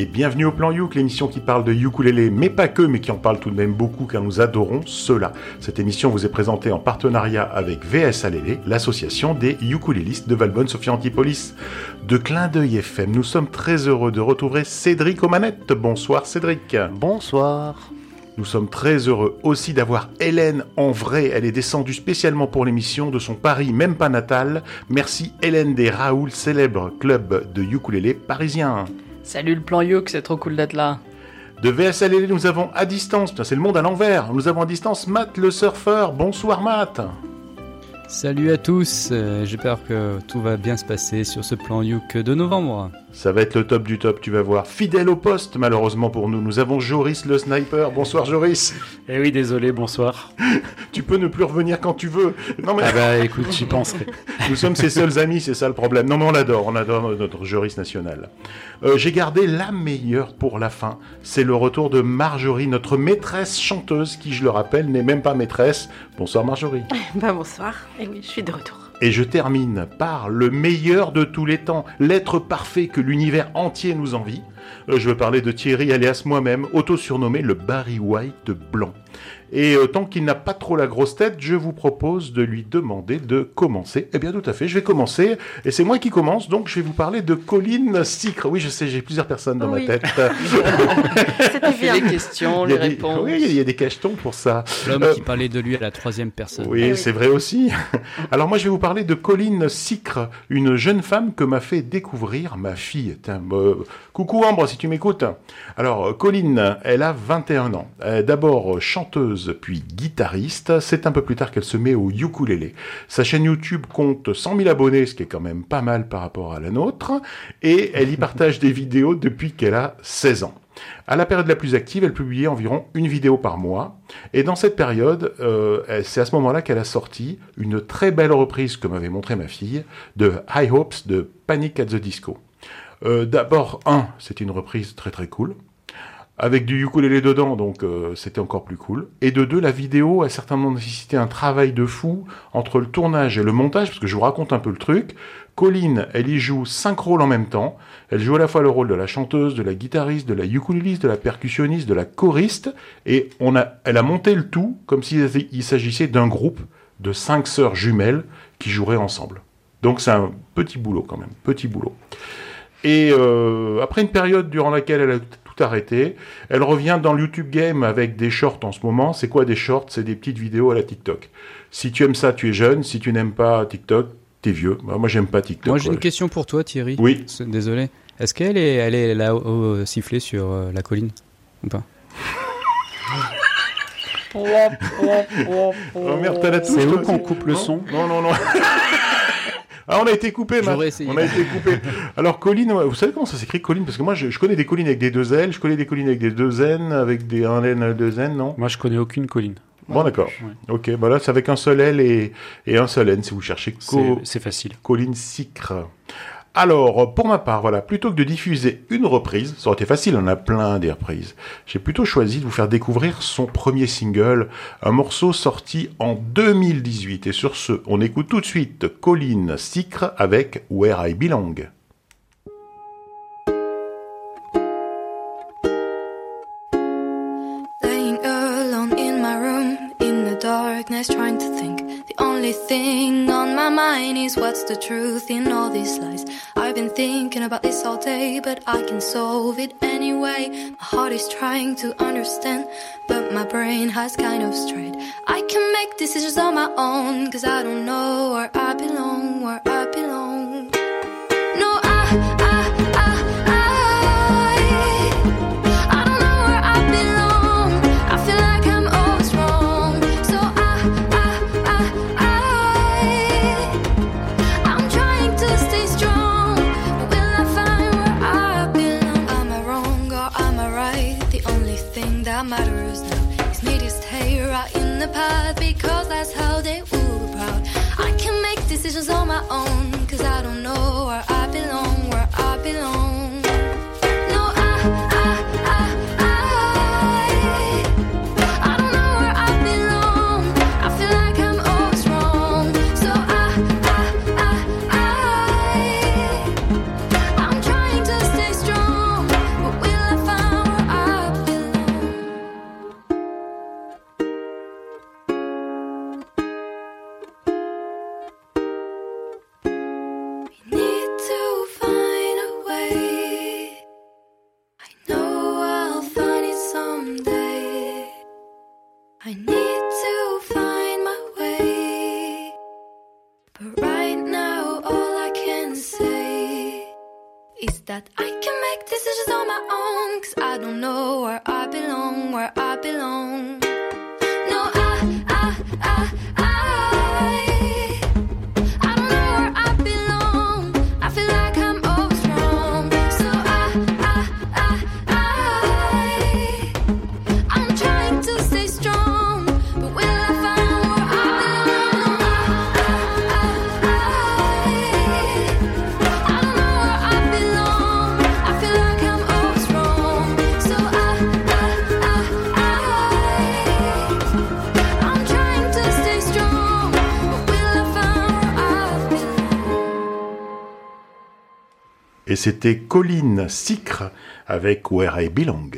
et bienvenue au Plan Youk, l'émission qui parle de ukulélé, mais pas que, mais qui en parle tout de même beaucoup car nous adorons cela. Cette émission vous est présentée en partenariat avec VS Alélé, l'association des ukulélistes de Valbonne, Sophie Antipolis. De Clin d'œil FM, nous sommes très heureux de retrouver Cédric aux manettes. Bonsoir Cédric. Bonsoir. Nous sommes très heureux aussi d'avoir Hélène en vrai. Elle est descendue spécialement pour l'émission de son Paris, même pas natal. Merci Hélène des Raoul, célèbre club de ukulélé parisien. Salut le plan Youk, c'est trop cool d'être là. De VSLL, nous avons à distance, c'est le monde à l'envers, nous avons à distance Matt le surfeur. Bonsoir Matt. Salut à tous, euh, j'espère que tout va bien se passer sur ce plan Youk de novembre. Ça va être le top du top, tu vas voir. Fidèle au poste, malheureusement pour nous. Nous avons Joris le sniper. Bonsoir Joris. Eh oui, désolé, bonsoir. tu peux ne plus revenir quand tu veux. Non mais... Ah bah écoute, j'y penserai. nous sommes ses seuls amis, c'est ça le problème. Non mais on l'adore, on adore notre Joris national. Euh, J'ai gardé la meilleure pour la fin. C'est le retour de Marjorie, notre maîtresse chanteuse, qui je le rappelle n'est même pas maîtresse. Bonsoir Marjorie. bah bonsoir. Et eh oui, je suis de retour. Et je termine par le meilleur de tous les temps, l'être parfait que l'univers entier nous envie. Euh, je veux parler de Thierry alias moi-même, auto-surnommé le Barry White blanc. Et euh, tant qu'il n'a pas trop la grosse tête, je vous propose de lui demander de commencer. Eh bien, tout à fait, je vais commencer. Et c'est moi qui commence, donc je vais vous parler de Colline Sicre. Oui, je sais, j'ai plusieurs personnes dans ma tête. C'était bien. Les questions, les réponses. Oui, il y a des cachetons pour ça. L'homme euh, qui parlait de lui à la troisième personne. Oui, eh c'est vrai aussi. Alors moi, je vais vous parler de Colline Sicre, une jeune femme que m'a fait découvrir ma fille. Euh, coucou Ambre, si tu m'écoutes. Alors, Colline, elle a 21 ans. D'abord chanteuse puis guitariste. C'est un peu plus tard qu'elle se met au ukulélé. Sa chaîne YouTube compte 100 000 abonnés, ce qui est quand même pas mal par rapport à la nôtre, et elle y partage des vidéos depuis qu'elle a 16 ans. À la période la plus active, elle publiait environ une vidéo par mois. Et dans cette période, euh, c'est à ce moment-là qu'elle a sorti une très belle reprise que m'avait montré ma fille de High Hopes de Panic at the Disco. Euh, d'abord, un, c'est une reprise très très cool avec du ukulélé dedans, donc euh, c'était encore plus cool. Et de deux, la vidéo a certainement nécessité un travail de fou entre le tournage et le montage, parce que je vous raconte un peu le truc. Colline, elle y joue cinq rôles en même temps. Elle joue à la fois le rôle de la chanteuse, de la guitariste, de la ukuléliste, de la percussionniste, de la choriste, et on a, elle a monté le tout comme s'il s'agissait d'un groupe de cinq sœurs jumelles qui joueraient ensemble. Donc c'est un petit boulot quand même, petit boulot. Et euh, après une période durant laquelle elle a arrêté. Elle revient dans le YouTube Game avec des shorts en ce moment. C'est quoi des shorts? C'est des petites vidéos à la TikTok. Si tu aimes ça, tu es jeune. Si tu n'aimes pas TikTok, t'es vieux. Bah, moi, j'aime pas TikTok. Moi, j'ai une question pour toi, Thierry. Oui. Désolé. Est-ce qu'elle est, elle est là au sifflet sur euh, la colline? Ou pas? Oh merde, t'as la C'est où qu'on coupe le son Non, non, non. Ah, on a été coupé, On a été coupé. Alors, colline, vous savez comment ça s'écrit colline? Parce que moi, je, connais des collines avec des deux L, je connais des collines avec des deux N, avec des un N, deux N, non? Moi, je connais aucune colline. Bon, d'accord. Ok, bah là, c'est avec un seul L et, et un seul N si vous cherchez. C'est facile. Colline Sicre. Alors, pour ma part, voilà, plutôt que de diffuser une reprise, ça aurait été facile, on a plein des reprises, j'ai plutôt choisi de vous faire découvrir son premier single, un morceau sorti en 2018. Et sur ce, on écoute tout de suite Colline Sicre avec Where I Belong. Only thing on my mind is what's the truth in all these lies. I've been thinking about this all day, but I can solve it anyway. My heart is trying to understand, but my brain has kind of strayed. I can make decisions on my own, cause I don't know where I belong, where I belong. Oh. own c'était Colline Sicre avec Where I Belong.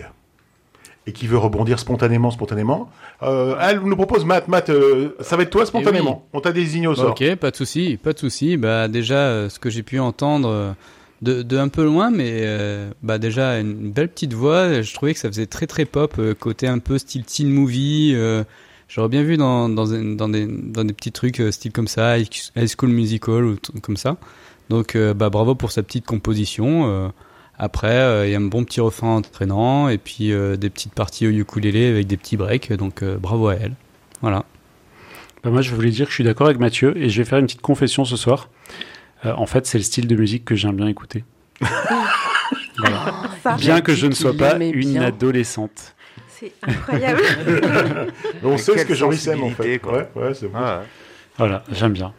Et qui veut rebondir spontanément, spontanément. Euh, elle nous propose, Matt, Matt, euh, ça va être toi spontanément. On t'a désigné au sort. Ok, pas de souci, pas de souci. Bah déjà, euh, ce que j'ai pu entendre de, de un peu loin, mais euh, bah déjà une belle petite voix. Je trouvais que ça faisait très très pop, euh, côté un peu style teen movie. euh, J'aurais bien vu dans dans, dans des dans des petits trucs style comme ça, High School Musical ou comme ça. Donc euh, bah bravo pour sa petite composition. euh. Après, euh, il y a un bon petit refrain entraînant et puis euh, des petites parties au ukulélé avec des petits breaks. Donc euh, bravo à elle. Voilà. Bah, moi, je voulais dire que je suis d'accord avec Mathieu et je vais faire une petite confession ce soir. Euh, en fait, c'est le style de musique que j'aime bien écouter. Voilà. Ça, Bien que je ne sois pas une bien. Adolescente. c'est incroyable. On sait ce que Joris aime en fait. quoi. Ouais, ouais, c'est bon. Ah, ouais. Voilà, j'aime bien.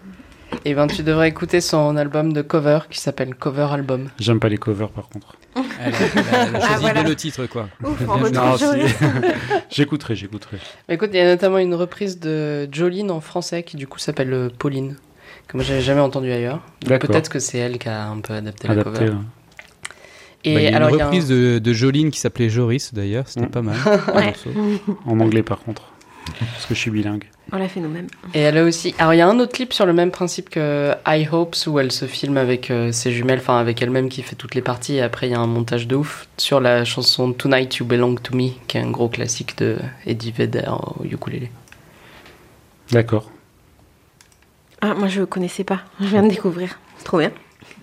Et ben, tu devrais écouter son album de cover qui s'appelle Cover Album. J'aime pas les covers par contre. Elle a, elle Ah, choisi voilà. le titre quoi. Ouf, j'écouterai, j'écouterai. Écoute, il y a notamment une reprise de Jolene en français qui du coup s'appelle euh, Pauline, que moi j'avais jamais entendu ailleurs. Peut-être que c'est elle qui a un peu adapté la cover. Et Bah, il y a alors une il y a un- reprise de, de Joline qui s'appelait Joris d'ailleurs, c'était Mm. pas mal. Ouais. En anglais par contre. Parce que je suis bilingue. On l'a fait nous-mêmes. Et elle a aussi. Alors, il y a un autre clip sur le même principe que I Hopes où elle se filme avec euh, ses jumelles, enfin avec elle-même qui fait toutes les parties. Et après, il y a un montage de ouf sur la chanson Tonight You Belong to Me, qui est un gros classique de Eddie Vedder au ukulélé. D'accord. Ah, moi, je connaissais pas. Je viens de découvrir. C'est trop bien.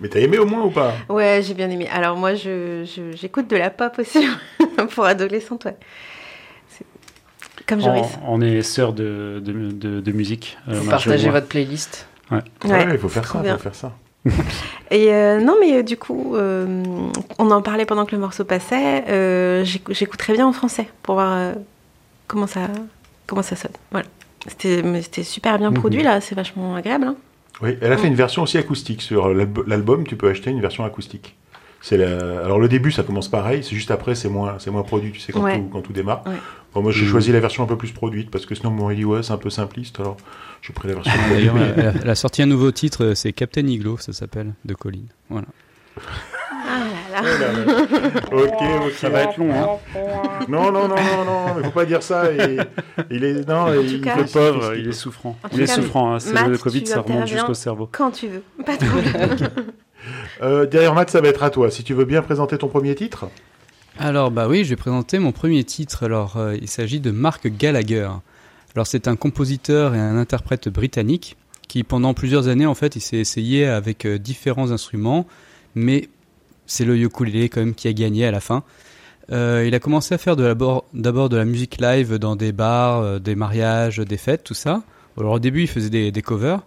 Mais t'as aimé au moins ou pas? Ouais, j'ai bien aimé. Alors, moi, je, je- j'écoute de la pop aussi pour adolescente, ouais. Comme Joris. On, on est sœurs de, de, de, de musique. euh, Vous partagez votre playlist. Ouais, il faut faire ça, il faut faire ça. Et euh, non, mais euh, du coup, euh, on en parlait pendant que le morceau passait. Euh, j'écou- J'écouterais bien en français pour voir euh, comment ça, comment ça sonne. Voilà. C'était super bien Mhm. produit là, c'est vachement agréable. hein. Oui, elle a fait une version aussi acoustique sur l'alb- l'album. Tu peux acheter une version acoustique. La- alors le début, ça commence pareil. C'est juste après, c'est moins, c'est moins produit. Tu sais quand, Ouais. tout, quand tout démarre. Ouais. Bon, moi, j'ai Mhm. choisi la version un peu plus produite parce que sinon, mon dit ouais, c'est un peu simpliste. Alors, j'ai pris la version. Ah, D'ailleurs, elle, a- elle a sorti un nouveau titre, euh, c'est Captain Iglo, ça s'appelle, de Colline. Voilà. Ah là là. ok, ok. Ça va être long, hein. Non, non, non, non, non, il faut pas dire ça. Et, il est, non, tout il cas- Le pauvre, il est souffrant. En tout Il est cas, souffrant, hein, c'est Matt, le Covid, tu ça remonte interviens jusqu'au cerveau. Quand tu veux. Pas de problème. Euh, derrière Matt, ça va être à toi. Si tu veux bien présenter ton premier titre. Alors bah oui, je vais présenter mon premier titre. Alors euh, il s'agit de Mark Gallagher. Alors c'est un compositeur et un interprète britannique qui pendant plusieurs années en fait il s'est essayé avec euh, différents instruments, mais c'est le ukulélé quand même qui a gagné à la fin. Euh, il a commencé à faire d'abord de la musique live dans des bars, des mariages, des fêtes, tout ça. Alors au début il faisait des, des covers,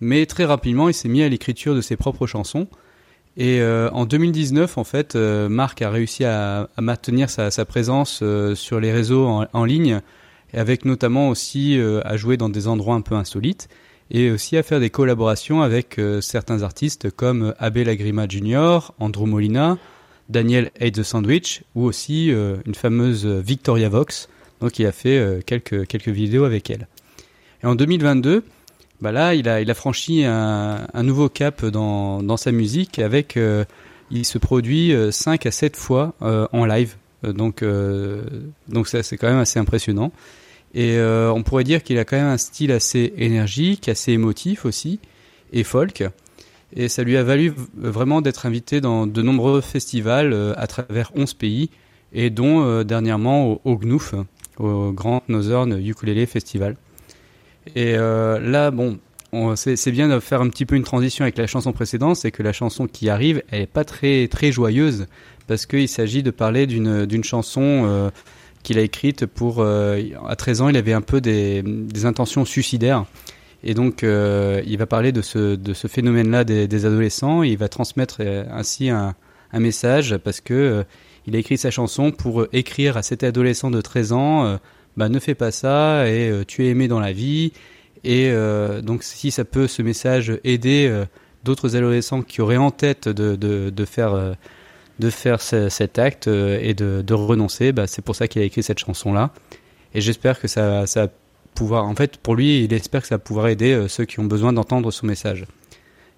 mais très rapidement il s'est mis à l'écriture de ses propres chansons. Et euh, en 2019, en fait, euh, Marc a réussi à, maintenir sa, présence euh, sur les réseaux en, en ligne, avec notamment aussi à jouer dans des endroits un peu insolites, et aussi à faire des collaborations avec certains artistes comme Abbé Lagrima Jr., Andrew Molina, Daniel Hate the Sandwich, ou aussi une fameuse Victoria Vox. Donc il a fait quelques, quelques vidéos avec elle. Et en 2022, bah là, il a, il a franchi un, un nouveau cap dans, dans sa musique avec, euh, il se produit 5 à 7 fois euh, en live. Euh, donc, euh, donc ça, c'est quand même assez impressionnant. Et euh, on pourrait dire qu'il a quand même un style assez énergique, assez émotif aussi, et folk. Et ça lui a valu vraiment d'être invité dans de nombreux festivals euh, à travers 11 pays, et dont euh, dernièrement au, au GNUF, au Grand Northern Ukulele Festival. Et euh, là, bon, on- c'est bien de faire un petit peu une transition avec la chanson précédente, c'est que la chanson qui arrive, elle est pas très très joyeuse parce qu'il s'agit de parler d'une chanson euh, qu'il a écrite pour euh, à 13 ans, il avait un peu des, intentions suicidaires. Et donc il va parler de ce de ce phénomène-là des, adolescents, il va transmettre ainsi un un message parce que il a écrit sa chanson pour écrire à cet adolescent de 13 ans bah ne fais pas ça et euh, tu es aimé dans la vie et euh, donc si ça peut ce message aider euh, d'autres adolescents qui auraient en tête de, de, faire de faire ce- cet acte et de, de renoncer, bah, c'est pour ça qu'il a écrit cette chanson là. Et j'espère que ça, ça pouvoir, en fait, pour lui, il espère que ça va pouvoir aider ceux qui ont besoin d'entendre son message.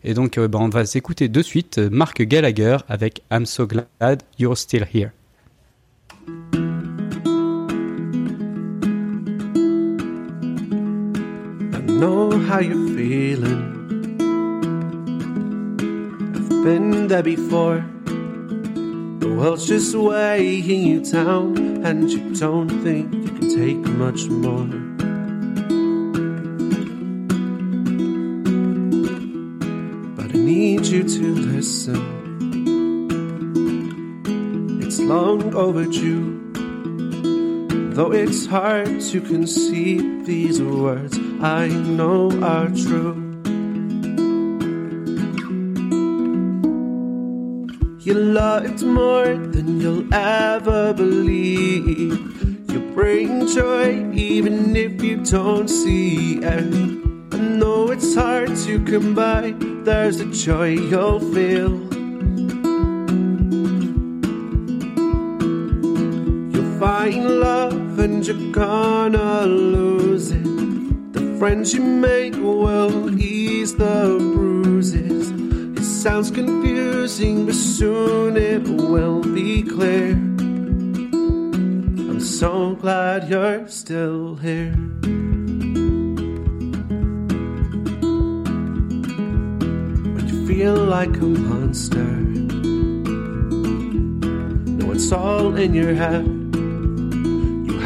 Et donc, bah, on va s'écouter de suite Mark Gallagher avec I'm so glad you're still here. Know how you're feeling. I've been there before. The world's just weighing you down, and you don't think you can take much more. But I need you to listen. It's long overdue. Though it's hard to conceive these words I know are true. You loved more than you'll ever believe. You bring joy even if you don't see it. I know it's hard to come by, there's a joy you'll feel. You're gonna lose it. The friends you make will ease the bruises. It sounds confusing, but soon it will be clear. I'm so glad you're still here. When you feel like a monster, no, it's all in your head.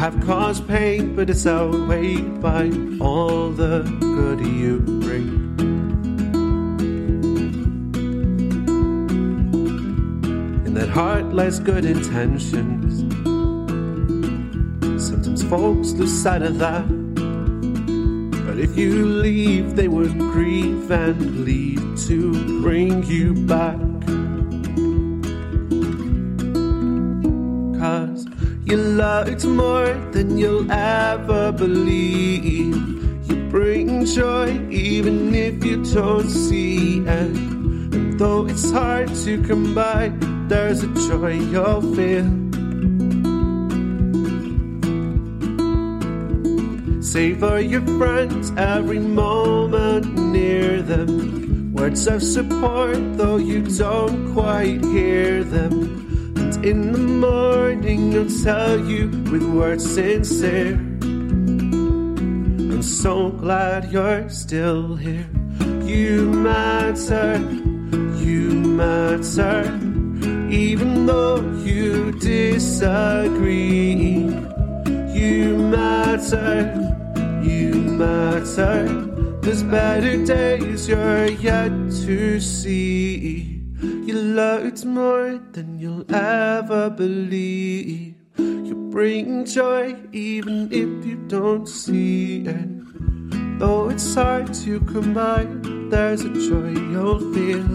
Have caused pain, but it's outweighed by all the good you bring. In that heart lies good intentions. Sometimes folks lose sight of that. But if you leave, they would grieve and leave to bring you back. You loved more than you'll ever believe. You bring joy even if you don't see it. And though it's hard to come by, there's a joy you'll feel. Savor your friends every moment near them. Words of support, though you don't quite hear them. In the morning, I'll tell you with words sincere. I'm so glad you're still here. You matter, you matter. Even though you disagree, you matter, you matter. There's better days you're yet to see. Loved more than you'll ever believe. You bring joy even if you don't see it. Though it's hard to by, there's a joy you'll feel.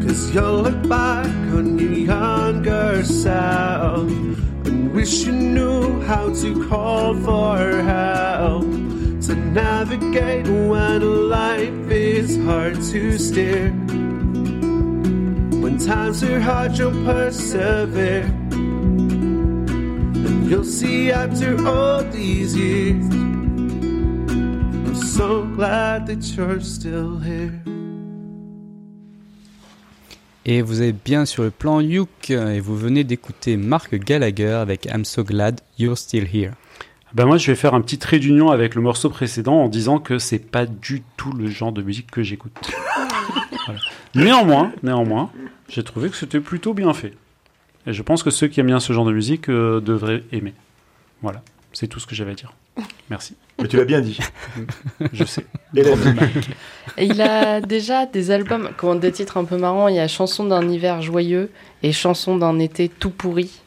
Cause you'll look back on your younger self and wish you knew how to call for help to navigate when life is hard to steer. When times are hard, you'll persevere. And you'll see after all these years, I'm so glad that you're still here. Et vous êtes bien sur le plan Youk et vous venez d'écouter Mark Gallagher avec I'm so glad you're still here. Ben moi, je vais faire un petit trait d'union avec le morceau précédent en disant que c'est pas du tout le genre de musique que j'écoute. Voilà. Néanmoins, néanmoins, j'ai trouvé que c'était plutôt bien fait. Et je pense que ceux qui aiment bien ce genre de musique euh, devraient aimer. Voilà. C'est tout ce que j'avais à dire. Merci. Mais tu l'as bien dit. Je sais. Et il a déjà des albums, comment des titres un peu marrants. Il y a Chanson d'un hiver joyeux et Chanson d'un été tout pourri.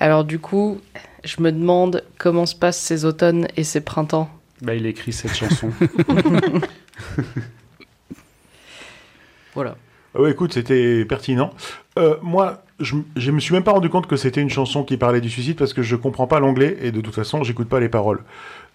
Alors du coup, je me demande comment se passent ces automnes et ces printemps. Bah, il écrit cette chanson. Voilà. Ah ouais, écoute, c'était pertinent. Euh, moi, je, je me suis même pas rendu compte que c'était une chanson qui parlait du suicide parce que je comprends pas l'anglais et de toute façon, j'écoute pas les paroles.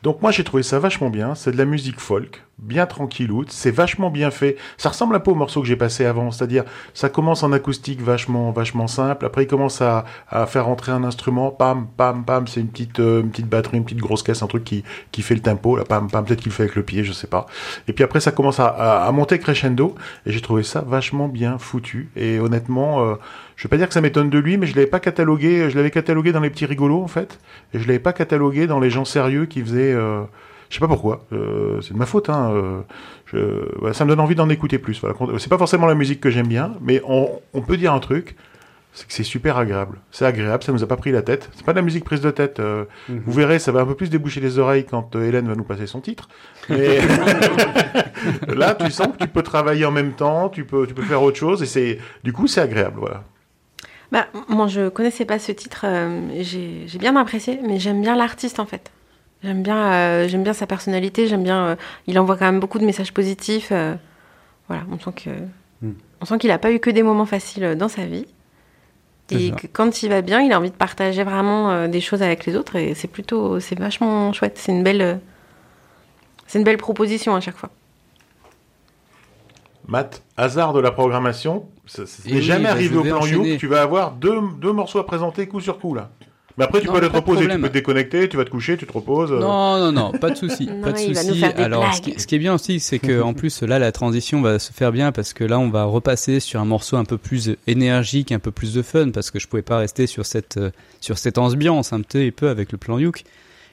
Donc moi, j'ai trouvé ça vachement bien. C'est de la musique folk, bien tranquilloute. C'est vachement bien fait. Ça ressemble un peu au morceau que j'ai passé avant. C'est-à-dire, ça commence en acoustique vachement, vachement simple. Après, il commence à, faire entrer un instrument. Pam, pam, pam. C'est une petite, euh, une petite batterie, une petite grosse caisse, un truc qui, qui fait le tempo. Là, pam, pam. Peut-être qu'il fait avec le pied, je sais pas. Et puis après, ça commence à monter crescendo. Et j'ai trouvé ça vachement bien foutu. Et honnêtement, euh, je vais pas dire que ça m'étonne de lui, mais je l'avais pas catalogué. Je l'avais catalogué dans les petits rigolos en fait, et je l'avais pas catalogué dans les gens sérieux qui faisaient. Euh, je sais pas pourquoi. Euh, c'est de ma faute. Hein, euh, je, voilà, ça me donne envie d'en écouter plus. Voilà. C'est pas forcément la musique que j'aime bien, mais on, on peut dire un truc. C'est que c'est super agréable. C'est agréable, ça nous a pas pris la tête. C'est pas de la musique prise de tête. euh, Vous verrez, ça va un peu plus déboucher les oreilles quand euh, Hélène va nous passer son titre. Mais là, tu sens que tu peux travailler en même temps, tu peux, tu peux faire autre chose, et c'est, du coup, c'est agréable, voilà. Bah, moi, je connaissais pas ce titre. euh, j'ai j'ai bien apprécié, mais j'aime bien l'artiste en fait. J'aime bien, euh, j'aime bien sa personnalité. J'aime bien. euh, il envoie quand même beaucoup de messages positifs. euh, voilà, on sent que, Mm. on sent qu'il a pas eu que des moments faciles dans sa vie. Et que quand il va bien, il a envie de partager vraiment euh, des choses avec les autres. Et c'est plutôt, c'est vachement chouette. C'est une belle, euh, c'est une belle proposition à chaque fois. Matt, hasard de la programmation, ça, ça Et n'est oui, jamais bah, arrivé au plan enchaîner. You, tu vas avoir deux, deux morceaux à présenter coup sur coup là. Mais après tu Non, peux aller te reposer, tu peux te déconnecter, tu vas te coucher, tu te reposes. euh. Non, non, non, pas de souci, pas de souci. Alors, ce qui, ce qui est bien aussi, c'est que en plus là, la transition va se faire bien parce que là, on va repasser sur un morceau un peu plus énergique, un peu plus de fun, parce que je pouvais pas rester sur cette euh, sur cette ambiance un petit peu avec le plan Youk.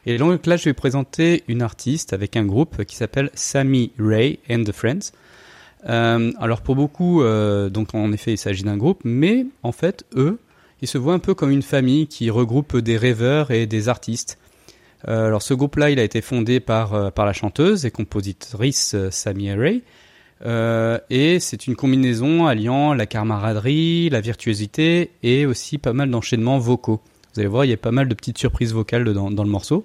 Et donc là, je vais présenter une artiste avec un groupe qui s'appelle Sammy Ray and the Friends. Euh, alors pour beaucoup, euh, donc en effet, il s'agit d'un groupe, mais en fait, eux, ils se voient un peu comme une famille qui regroupe des rêveurs et des artistes. Euh, alors ce groupe-là, il a été fondé par, euh, par la chanteuse et compositrice euh, Sammy Ray. Et c'est une combinaison alliant la camaraderie, la virtuosité et aussi pas mal d'enchaînements vocaux. Vous allez voir, il y a pas mal de petites surprises vocales dans, dans le morceau.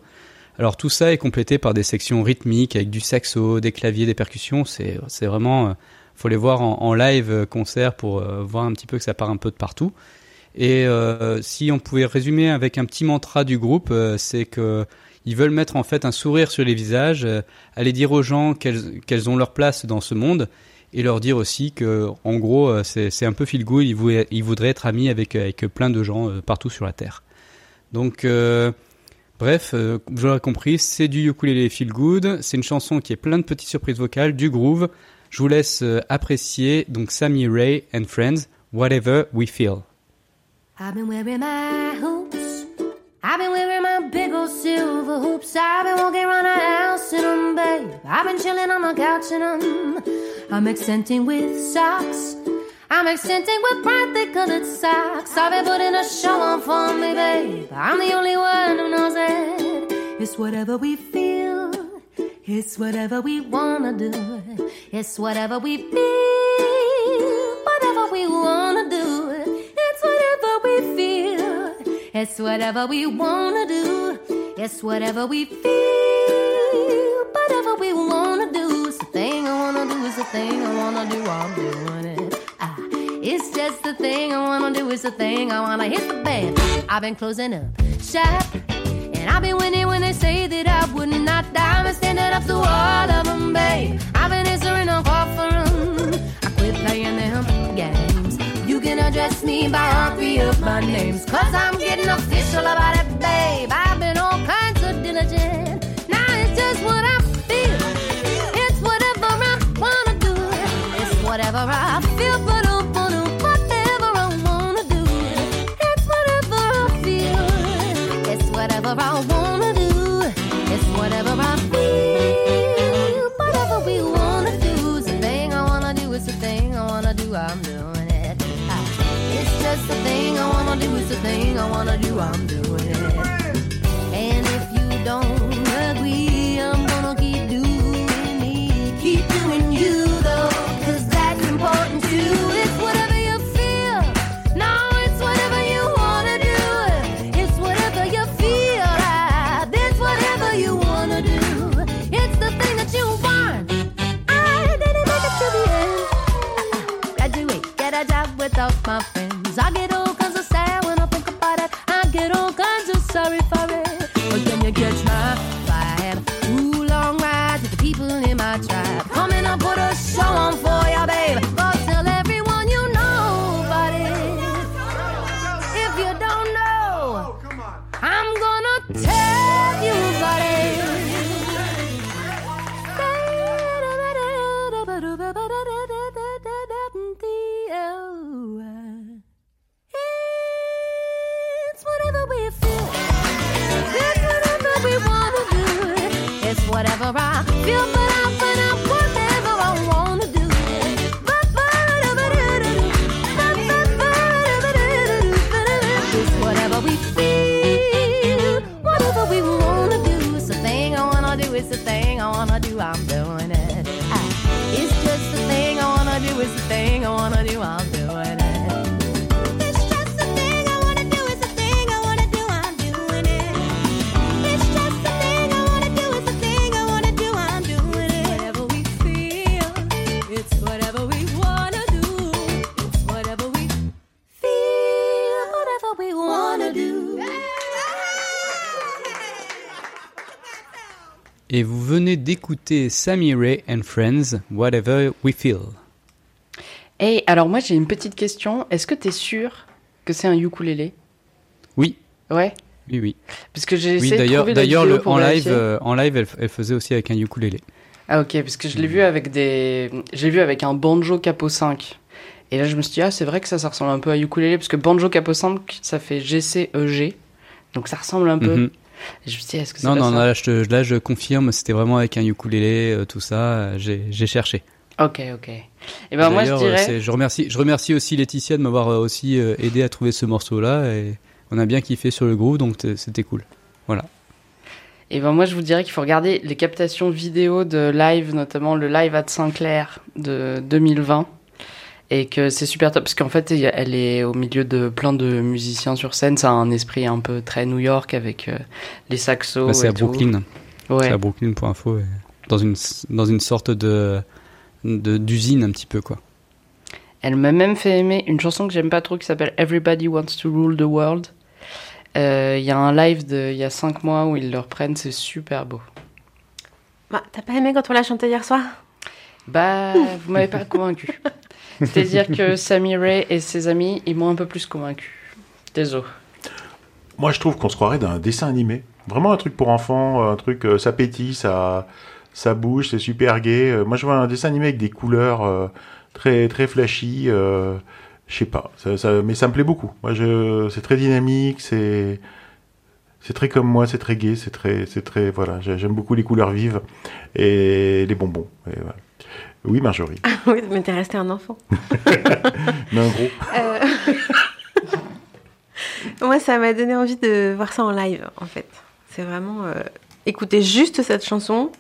Alors tout ça est complété par des sections rythmiques avec du saxo, des claviers, des percussions. C'est vraiment, faut les voir en, live concert pour voir un petit peu que ça part un peu de partout. Et euh, si on pouvait résumer avec un petit mantra du groupe, euh, c'est que ils veulent mettre en fait un sourire sur les visages, euh, aller dire aux gens qu'elles ont leur place dans ce monde et leur dire aussi que en gros c'est un peu feel good, ils, vou- ils voudraient être amis avec plein de gens partout sur la terre. Donc Bref, vous l'aurez compris, c'est du ukulélé feel good. C'est une chanson qui est plein de petites surprises vocales, du groove. Je vous laisse apprécier. Donc Sammy Ray and Friends, Whatever We Feel. I've been wearing my hoops. I've been wearing my big old silver hoops. I've been walking around the house in them, babe. I've been chilling on the couch in them. I'm accenting with socks. I'm accenting with brightly colored socks. I've been putting a show on for me, babe. I'm the only one who knows it. It's whatever we feel. It's whatever we wanna do. It's whatever we feel. Whatever we wanna do. It's whatever we wanna do. It's whatever we feel. Whatever we wanna do. It's the thing I wanna do. It's the thing I wanna do. I'm doing it. Ah, it's just the thing I wanna do. It's the thing I wanna hit the bed. I've been closing up shop. And I've been winning when they say that I would not die. I'm standing up to all of them, babe. I've been address me by three of my names. Cause I'm getting official about it, babe. I've been all kinds of diligent. Now it's just what I feel. It's whatever I wanna do. It's whatever I thing I wanna do, I'm doing it. And if you don't agree, I'm gonna keep doing me. Keep doing you though, cause that's important too. It's whatever you feel. No, it's whatever you wanna do. It's whatever you feel like. It's whatever you wanna do. It's the thing that you want. Ah, I didn't make it to the end. Ah, Graduate, get a job with all my friends. I'll get old. Catch my vibe. Ooh, long ride with the people in my tribe. And I'll put a show on for venez d'écouter Sammy Ray and Friends, Whatever We Feel. Et alors moi j'ai une petite question. Est-ce que t'es sûr que c'est un ukulélé? Oui, Ouais. oui, oui. Parce que j'ai Oui, essayé de d'ailleurs, le- en live, euh, en live, elle, elle faisait aussi avec un ukulélé. Ah ok, parce que je l'ai vu avec des, j'ai vu avec un banjo capo 5. Et là je me suis dit ah c'est vrai que ça ça ressemble un peu à ukulélé parce que banjo capo 5 ça fait GCEG, donc ça ressemble un peu. Et je me suis dit est-ce que c'est Non, pas non, ça là je, te- là, je confirme, c'était vraiment avec un ukulélé, euh, tout ça. euh, J'ai j'ai cherché. Ok ok. Et ben moi je D'ailleurs, euh, dirais. c'est- je remercie, je remercie aussi Laetitia de m'avoir euh, aussi euh, aidé à trouver ce morceau-là. Et on a bien kiffé sur le groove, donc t- c'était cool. Et ben moi je vous dirais qu'il faut regarder les captations vidéo de live, notamment le live at Saint-Clair de 2020. Et que c'est super top parce qu'en fait elle est au milieu de plein de musiciens sur scène. Ça a un esprit un peu très New York avec euh, les saxos. Bah, c'est et à tout. Brooklyn. Ouais. C'est à Brooklyn pour info. et Dans une, dans une sorte de d'usine un petit peu quoi. Elle m'a même fait aimer une chanson que j'aime pas trop qui s'appelle Everybody Wants to Rule the World. Euh, Il y a un live de il y a 5 mois où ils le reprennent, c'est super beau. Bah, T'as pas aimé quand on l'a chanté hier soir? Bah, vous m'avez pas convaincu. C'est-à-dire que Sammy Ray et ses amis, ils m'ont un peu plus convaincu. Désolé. Moi, je trouve qu'on se croirait dans un dessin animé. Vraiment un truc pour enfants, un truc, euh, ça pétille, ça, ça bouge, c'est super gai. Euh, moi, je vois un dessin animé avec des couleurs euh, très, très flashy. euh, je sais pas, mais ça me plaît beaucoup. Moi, je, c'est très dynamique, c'est, c'est très comme moi, c'est très gai, c'est très, c'est très, voilà. j'ai- J'aime beaucoup les couleurs vives et les bonbons. Oui, Marjorie. Oui, mais t'es resté un enfant. Mais un gros. Euh, Moi, ça m'a donné envie de voir ça en live, en fait. C'est vraiment... euh, Écouter juste cette chanson,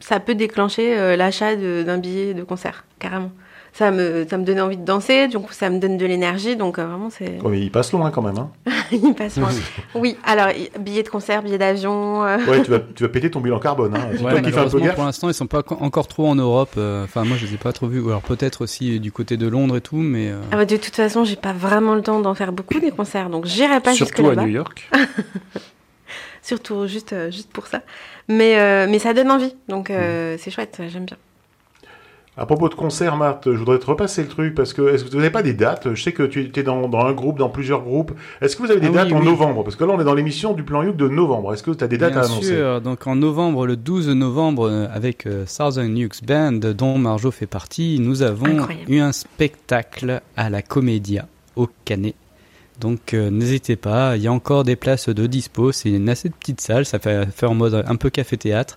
ça peut déclencher euh, l'achat d'un billet de concert, carrément. Ça me, ça me donnait envie de danser, du coup, ça me donne de l'énergie, donc euh, vraiment, c'est... Ouais, mais il passe loin quand même. Hein. Il passe loin. Oui, alors, i- billet de concert, billet d'avion... euh, Ouais, tu vas, tu vas péter ton bilan carbone. Hein. Ouais, toi qui fais un peu malheureusement, gaffe. pour l'instant, ils sont pas co- encore trop en Europe. euh, Enfin, moi, je les ai pas trop vus. Ou alors peut-être aussi du côté de Londres et tout, mais euh, Ah bah, de toute façon, j'ai pas vraiment le temps d'en faire beaucoup des concerts, donc j'irai pas jusque Surtout à. New York. Surtout juste, juste pour ça. Mais, euh, mais ça donne envie, donc euh, c'est chouette, j'aime bien. À propos de concert, Marthe, je voudrais te repasser le truc parce que est-ce que vous n'avez pas des dates? Je sais que tu étais dans, dans un groupe, dans plusieurs groupes. Est-ce que vous avez des Ah dates oui, en oui. novembre? Parce que là, on est dans l'émission du plan Youk de novembre. Est-ce que tu as des dates bien à annoncer? sûr. Donc en novembre, le 12 novembre, euh, avec euh, Southern Nukes Band, dont Marjo fait partie, nous avons Incroyable. eu un spectacle à la Comédia au Canet. Donc euh, n'hésitez pas, il y a encore des places de dispo. C'est une assez petite salle, ça fait, fait en mode un peu café-théâtre.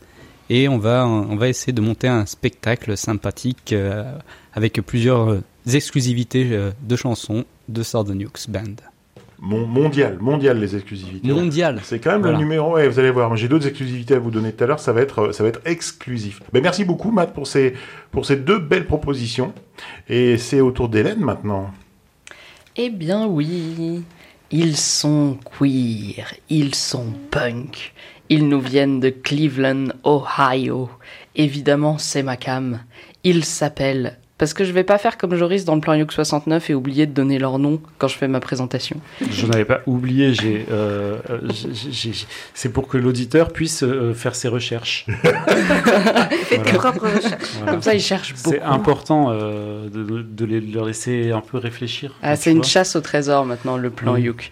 Et on va, on va essayer de monter un spectacle sympathique euh, avec plusieurs euh, exclusivités euh, de chansons de Southern Nukes Band. Mon- Mondial, mondial les exclusivités. Mondial. C'est quand même Voilà. le numéro. Ouais, vous allez voir. J'ai d'autres exclusivités à vous donner tout à l'heure. Ça va être, ça va être exclusif. Ben, merci beaucoup, Matt, pour ces, pour ces deux belles propositions. Et c'est au tour d'Hélène maintenant. Eh bien oui, ils sont queer, ils sont punk, ils nous viennent de Cleveland, Ohio. Évidemment, c'est ma cam. Ils s'appellent Parce que je vais pas faire comme Joris dans le plan Youk 69 et oublier de donner leur nom quand je fais ma présentation. Je n'avais pas oublié. J'ai, euh, c'est pour que l'auditeur puisse euh, faire ses recherches. Fais tes propres recherches. Voilà. Comme ça, ils cherchent beaucoup. C'est important euh, de, de les- leur laisser un peu réfléchir. Ah, c'est une vois. chasse au trésor maintenant, le plan Oui. Youk.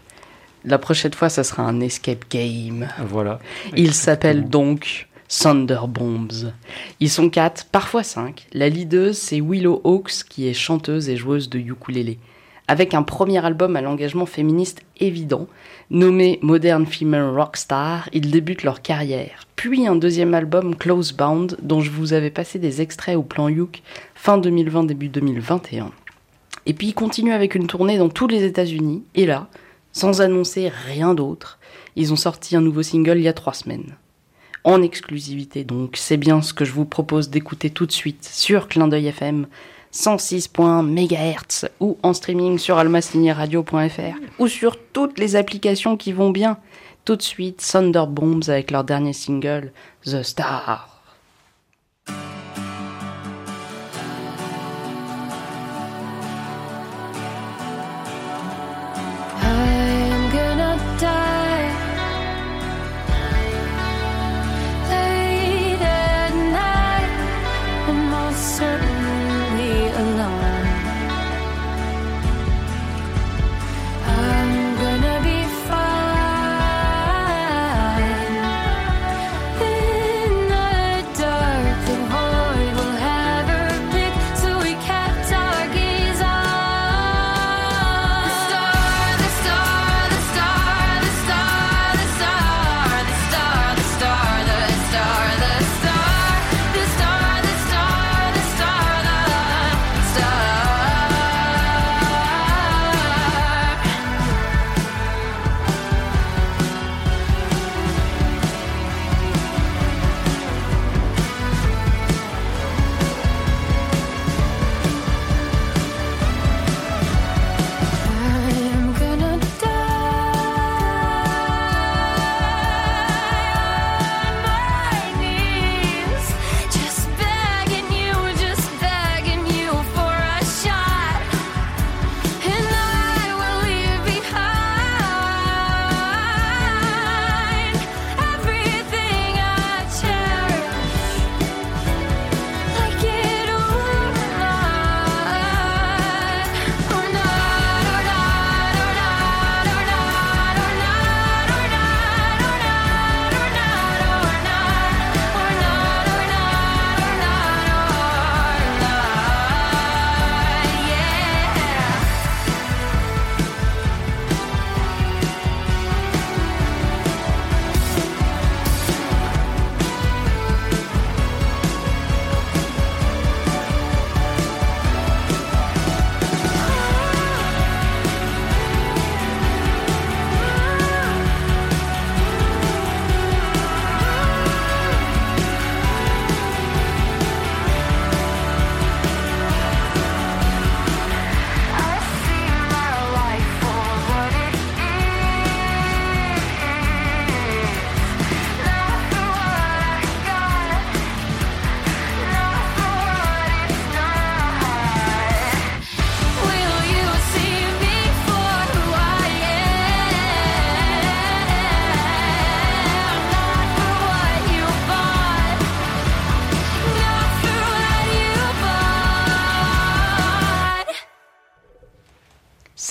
La prochaine fois, ça sera un escape game. Voilà. Il s'appelle donc Thunderbombs. Ils sont quatre, parfois cinq. La leaduse, c'est Willow Hawks, qui est chanteuse et joueuse de ukulélé. Avec un premier album à l'engagement féministe évident, nommé Modern Female Rockstar, ils débutent leur carrière. Puis un deuxième album, Close Bound, dont je vous avais passé des extraits au plan Youk fin 2020, début 2021. Et puis ils continuent avec une tournée dans tous les États-Unis, et là, sans annoncer rien d'autre, ils ont sorti un nouveau single il y a trois semaines en exclusivité. Donc c'est bien ce que je vous propose d'écouter tout de suite sur Clin d'œil FM 106.1 MHz ou en streaming sur almaciniradio.fr ou sur toutes les applications qui vont bien. Tout de suite, Thunderbombs avec leur dernier single, The Star.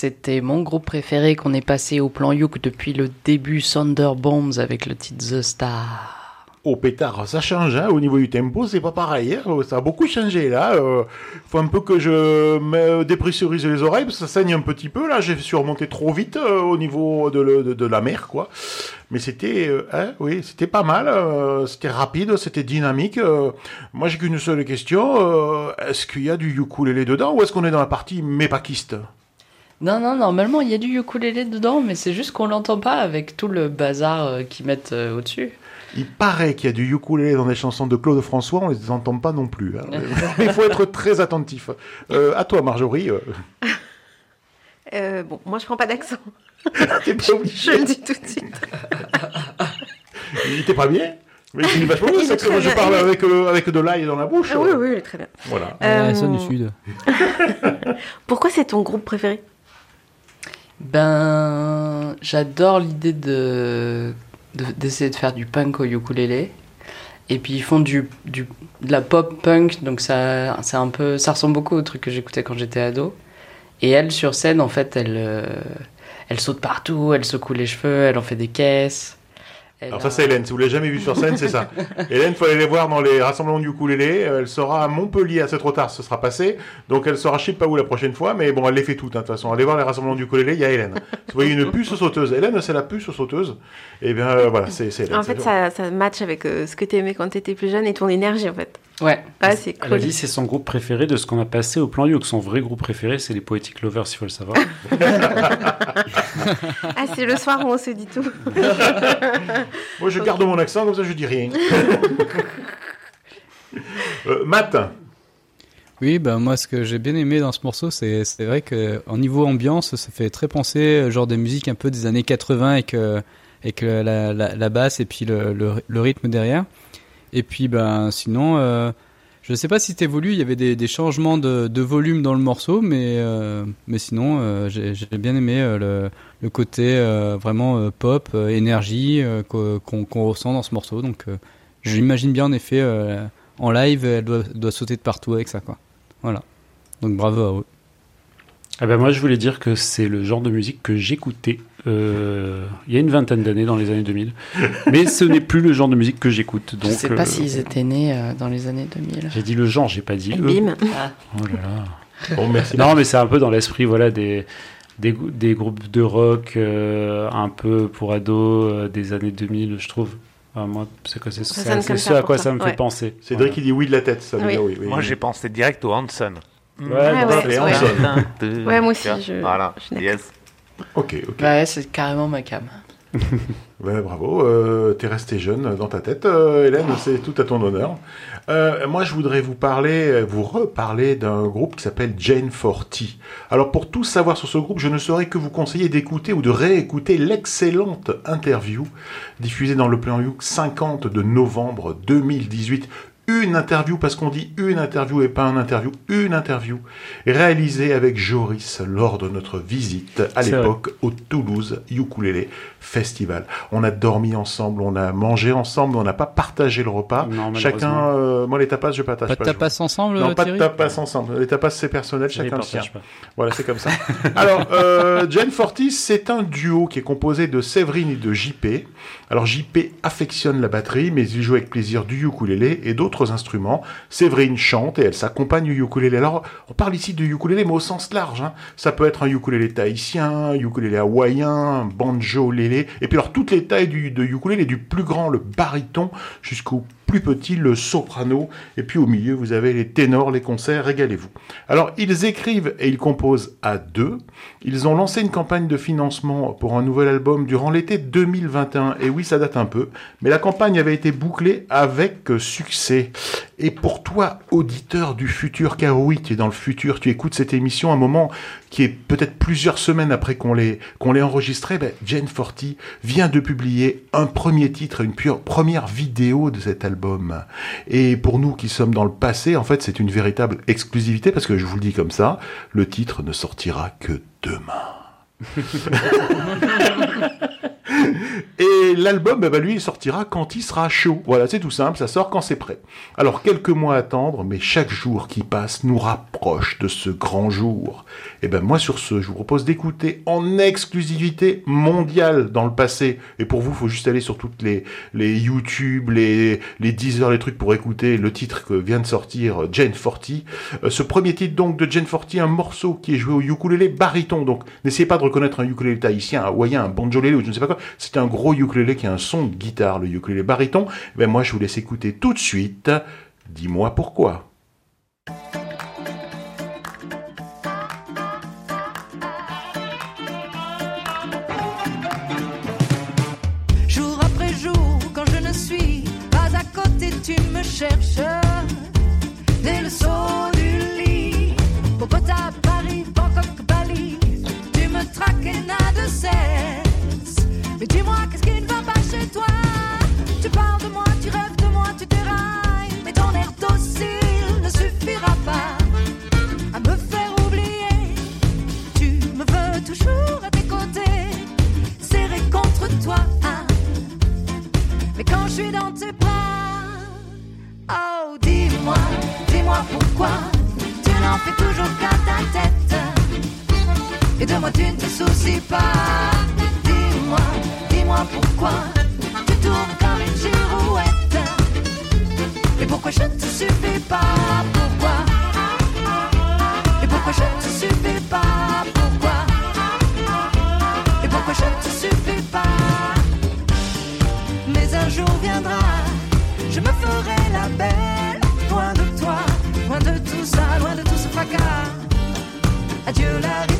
C'était mon groupe préféré qu'on est passé au plan Youk depuis le début Thunderbombs avec le titre The Star. Oh pétard, ça change, hein, au niveau du tempo, c'est pas pareil, hein, ça a beaucoup changé là. Euh, faut un peu que je me dépressurise les oreilles, parce que ça saigne un petit peu là, j'ai surmonté trop vite euh, au niveau de, la mer, quoi. Mais c'était, euh, hein, oui, c'était pas mal, euh, c'était rapide, c'était dynamique. euh. moi j'ai qu'une seule question, euh, est-ce qu'il y a du ukulélé dedans, ou est-ce qu'on est dans la partie mépakiste? Non, non, normalement il y a du ukulélé dedans, mais c'est juste qu'on l'entend pas avec tout le bazar euh, qu'ils mettent euh, au-dessus. Il paraît qu'il y a du ukulélé dans des chansons de Claude François, on les entend pas non plus. hein. Mais il faut être très attentif. Euh, à toi, Marjorie. euh, bon, moi je prends pas d'accent. T'es pas Je le dis tout de suite. Il était pas bien Oui, c'est vachement Il bien, est c'est que je parle Il est- avec, euh, avec de l'ail dans la bouche. Ah oui, oui, oui, très bien. Voilà. Euh, la du Sud. Pourquoi c'est ton groupe préféré? Ben, j'adore l'idée de de- d'essayer de, faire du punk au ukulélé. Et puis ils font du, du de la pop punk, donc ça c'est un peu ça ressemble beaucoup au truc que j'écoutais quand j'étais ado. Et elle sur scène en fait elle euh, elle saute partout, elle secoue les cheveux, elle en fait des caisses. Elle Alors ça c'est Hélène, si vous l'avez jamais vue sur scène, c'est ça. Hélène, faut aller les voir dans les rassemblements du ukulélé. Euh, Elle sera à Montpellier, assez trop tard, ce sera passé. Donc elle sera je sais pas où la prochaine fois, mais bon, elle les fait toutes, hein, de toute façon. Allez voir les rassemblements du ukulélé, il y a Hélène. Vous voyez une puce sauteuse. Hélène, c'est la puce sauteuse. Et bien euh, voilà, c'est Hélène. En fait, ça, ça match avec euh, ce que t'aimais quand t'étais plus jeune et ton énergie, en fait. Ouais. Ah, c'est Elle a cool. dit c'est son groupe préféré de ce qu'on a passé au plan que Son vrai groupe préféré, c'est les Poetic Lovers, il faut le savoir. Ah, c'est le soir où on se dit tout. Moi, je garde mon accent, comme ça, je dis rien. euh, Matt, Oui, ben moi ce que j'ai bien aimé dans ce morceau, c'est c'est vrai que en niveau ambiance, ça fait très penser euh, genre des musiques un peu des années 80 avec euh, avec euh, la, la, la basse et puis le, le, le rythme derrière. Et puis ben sinon, euh, je sais pas si c'était voulu, il y avait des, des changements de, de volume dans le morceau, mais euh, mais sinon euh, j'ai bien aimé le, le côté vraiment pop, énergie qu'o- qu'on ressent dans ce morceau. Donc euh, j'imagine bien en effet en live, elle doit, doit sauter de partout avec ça quoi. Voilà. Donc bravo à eux. Ah ben moi, je voulais dire que c'est le genre de musique que j'écoutais euh, il y a une vingtaine d'années, dans les années 2000. Mais ce n'est plus le genre de musique que j'écoute. Je Donc, sais euh, pas s'ils étaient nés euh, dans les années 2000. J'ai dit le genre, j'ai pas dit Et eux. bim. Oh là là. bon, merci. Non, mais c'est un peu dans l'esprit, voilà, des, des, grou- des groupes de rock euh, un peu pour ados euh, des années 2000, je trouve. Enfin, moi, c'est Ça ce ça à quoi ça me fait Ouais. penser. Cédric, Voilà. il dit oui de la tête, ça Oui. dire oui. oui. Moi, j'ai pensé direct au Hanson. Ouais, Ouais, bon, ouais, ouais. Hanson. Ouais, moi aussi, je- Voilà, yes. Ok, ok. Ouais, c'est carrément ma cam. Ouais, bravo, euh, t'es resté jeune dans ta tête, euh, Hélène, c'est tout à ton honneur. Euh, moi, je voudrais vous parler, vous reparler d'un groupe qui s'appelle Jane Forty. Alors, pour tout savoir sur ce groupe, je ne saurais que vous conseiller d'écouter ou de réécouter l'excellente interview diffusée dans le plan Youk 50 de novembre 2018. Une interview, parce qu'on dit une interview et pas un interview, une interview réalisée avec Joris lors de notre visite à l'époque au Toulouse Ukulele Festival. On a dormi ensemble, on a mangé ensemble, on n'a pas partagé le repas. Non, Chacun, euh, moi les tapas, je partage Pas de je- tapas ensemble, Non, pas de Thierry tapas ensemble. Les tapas, c'est personnel, Je chacun le sien. pas. Voilà, c'est comme ça. Alors, euh, Jane Fortis, c'est un duo qui est composé de Séverine et de JP. Alors, JP affectionne la batterie, mais il joue avec plaisir du ukulélé et d'autres instruments. Séverine chante et elle s'accompagne du ukulélé. Alors, on parle ici de ukulélé, mais au sens large. hein. Ça peut être un ukulélé tahitien, un ukulélé hawaïen, un banjo lélé. Et puis, alors, toutes les tailles du, de ukulélé, du plus grand, le baryton, jusqu'au plus petit, le soprano. Et puis, au milieu, vous avez les ténors, les concerts. Régalez-vous. Alors, ils écrivent et ils composent à deux. Ils ont lancé une campagne de financement pour un nouvel album durant l'été 2021. Et oui, ça date un peu, mais la campagne avait été bouclée avec succès. Et pour toi, auditeur du futur, car oui, tu es dans le futur, tu écoutes cette émission à un moment qui est peut-être plusieurs semaines après qu'on l'ait qu'on l'ait enregistré, ben, Jane Forty vient de publier un premier titre, une pure première vidéo de cet album. Et pour nous qui sommes dans le passé, en fait, c'est une véritable exclusivité parce que je vous le dis comme ça, le titre ne sortira que demain. Et l'album, eh ben, lui, il sortira quand il sera chaud. Voilà, c'est tout simple, ça sort quand c'est prêt. Alors, quelques mois à attendre, mais chaque jour qui passe nous rapproche de ce grand jour. Et ben moi, sur ce, je vous propose d'écouter en exclusivité mondiale dans le passé. Et pour vous, il faut juste aller sur toutes les, les YouTube, les, les Deezer, les trucs pour écouter le titre que vient de sortir euh, Jane Forty. Euh, ce premier titre, donc, de Jane Forty, un morceau qui est joué au ukulélé baryton. Donc, n'essayez pas de reconnaître un ukulélé tahitien, un hawaïen, un banjolélé ou je ne sais pas quoi. C'est un gros ukulélé qui a un son de guitare, le ukulélé baryton. Ben moi, je vous laisse écouter tout de suite. Dis-moi pourquoi. Jour après jour, quand je ne suis pas à côté, tu me cherches. Ne suffira pas à me faire oublier. Tu me veux toujours à tes côtés, serrer contre toi. Mais quand je suis dans tes bras, oh, dis-moi, dis-moi pourquoi. Tu n'en fais toujours qu'à ta tête. Et de moi, tu ne te soucies pas. Dis-moi, dis-moi pourquoi. Et pourquoi je ne te suffis pas Pourquoi? Et pourquoi je ne te suffis pas Pourquoi? Et pourquoi je ne te suffis pas? Mais un jour viendra, je me ferai la belle, loin de toi, loin de tout ça, loin de tout ce fracas. Adieu la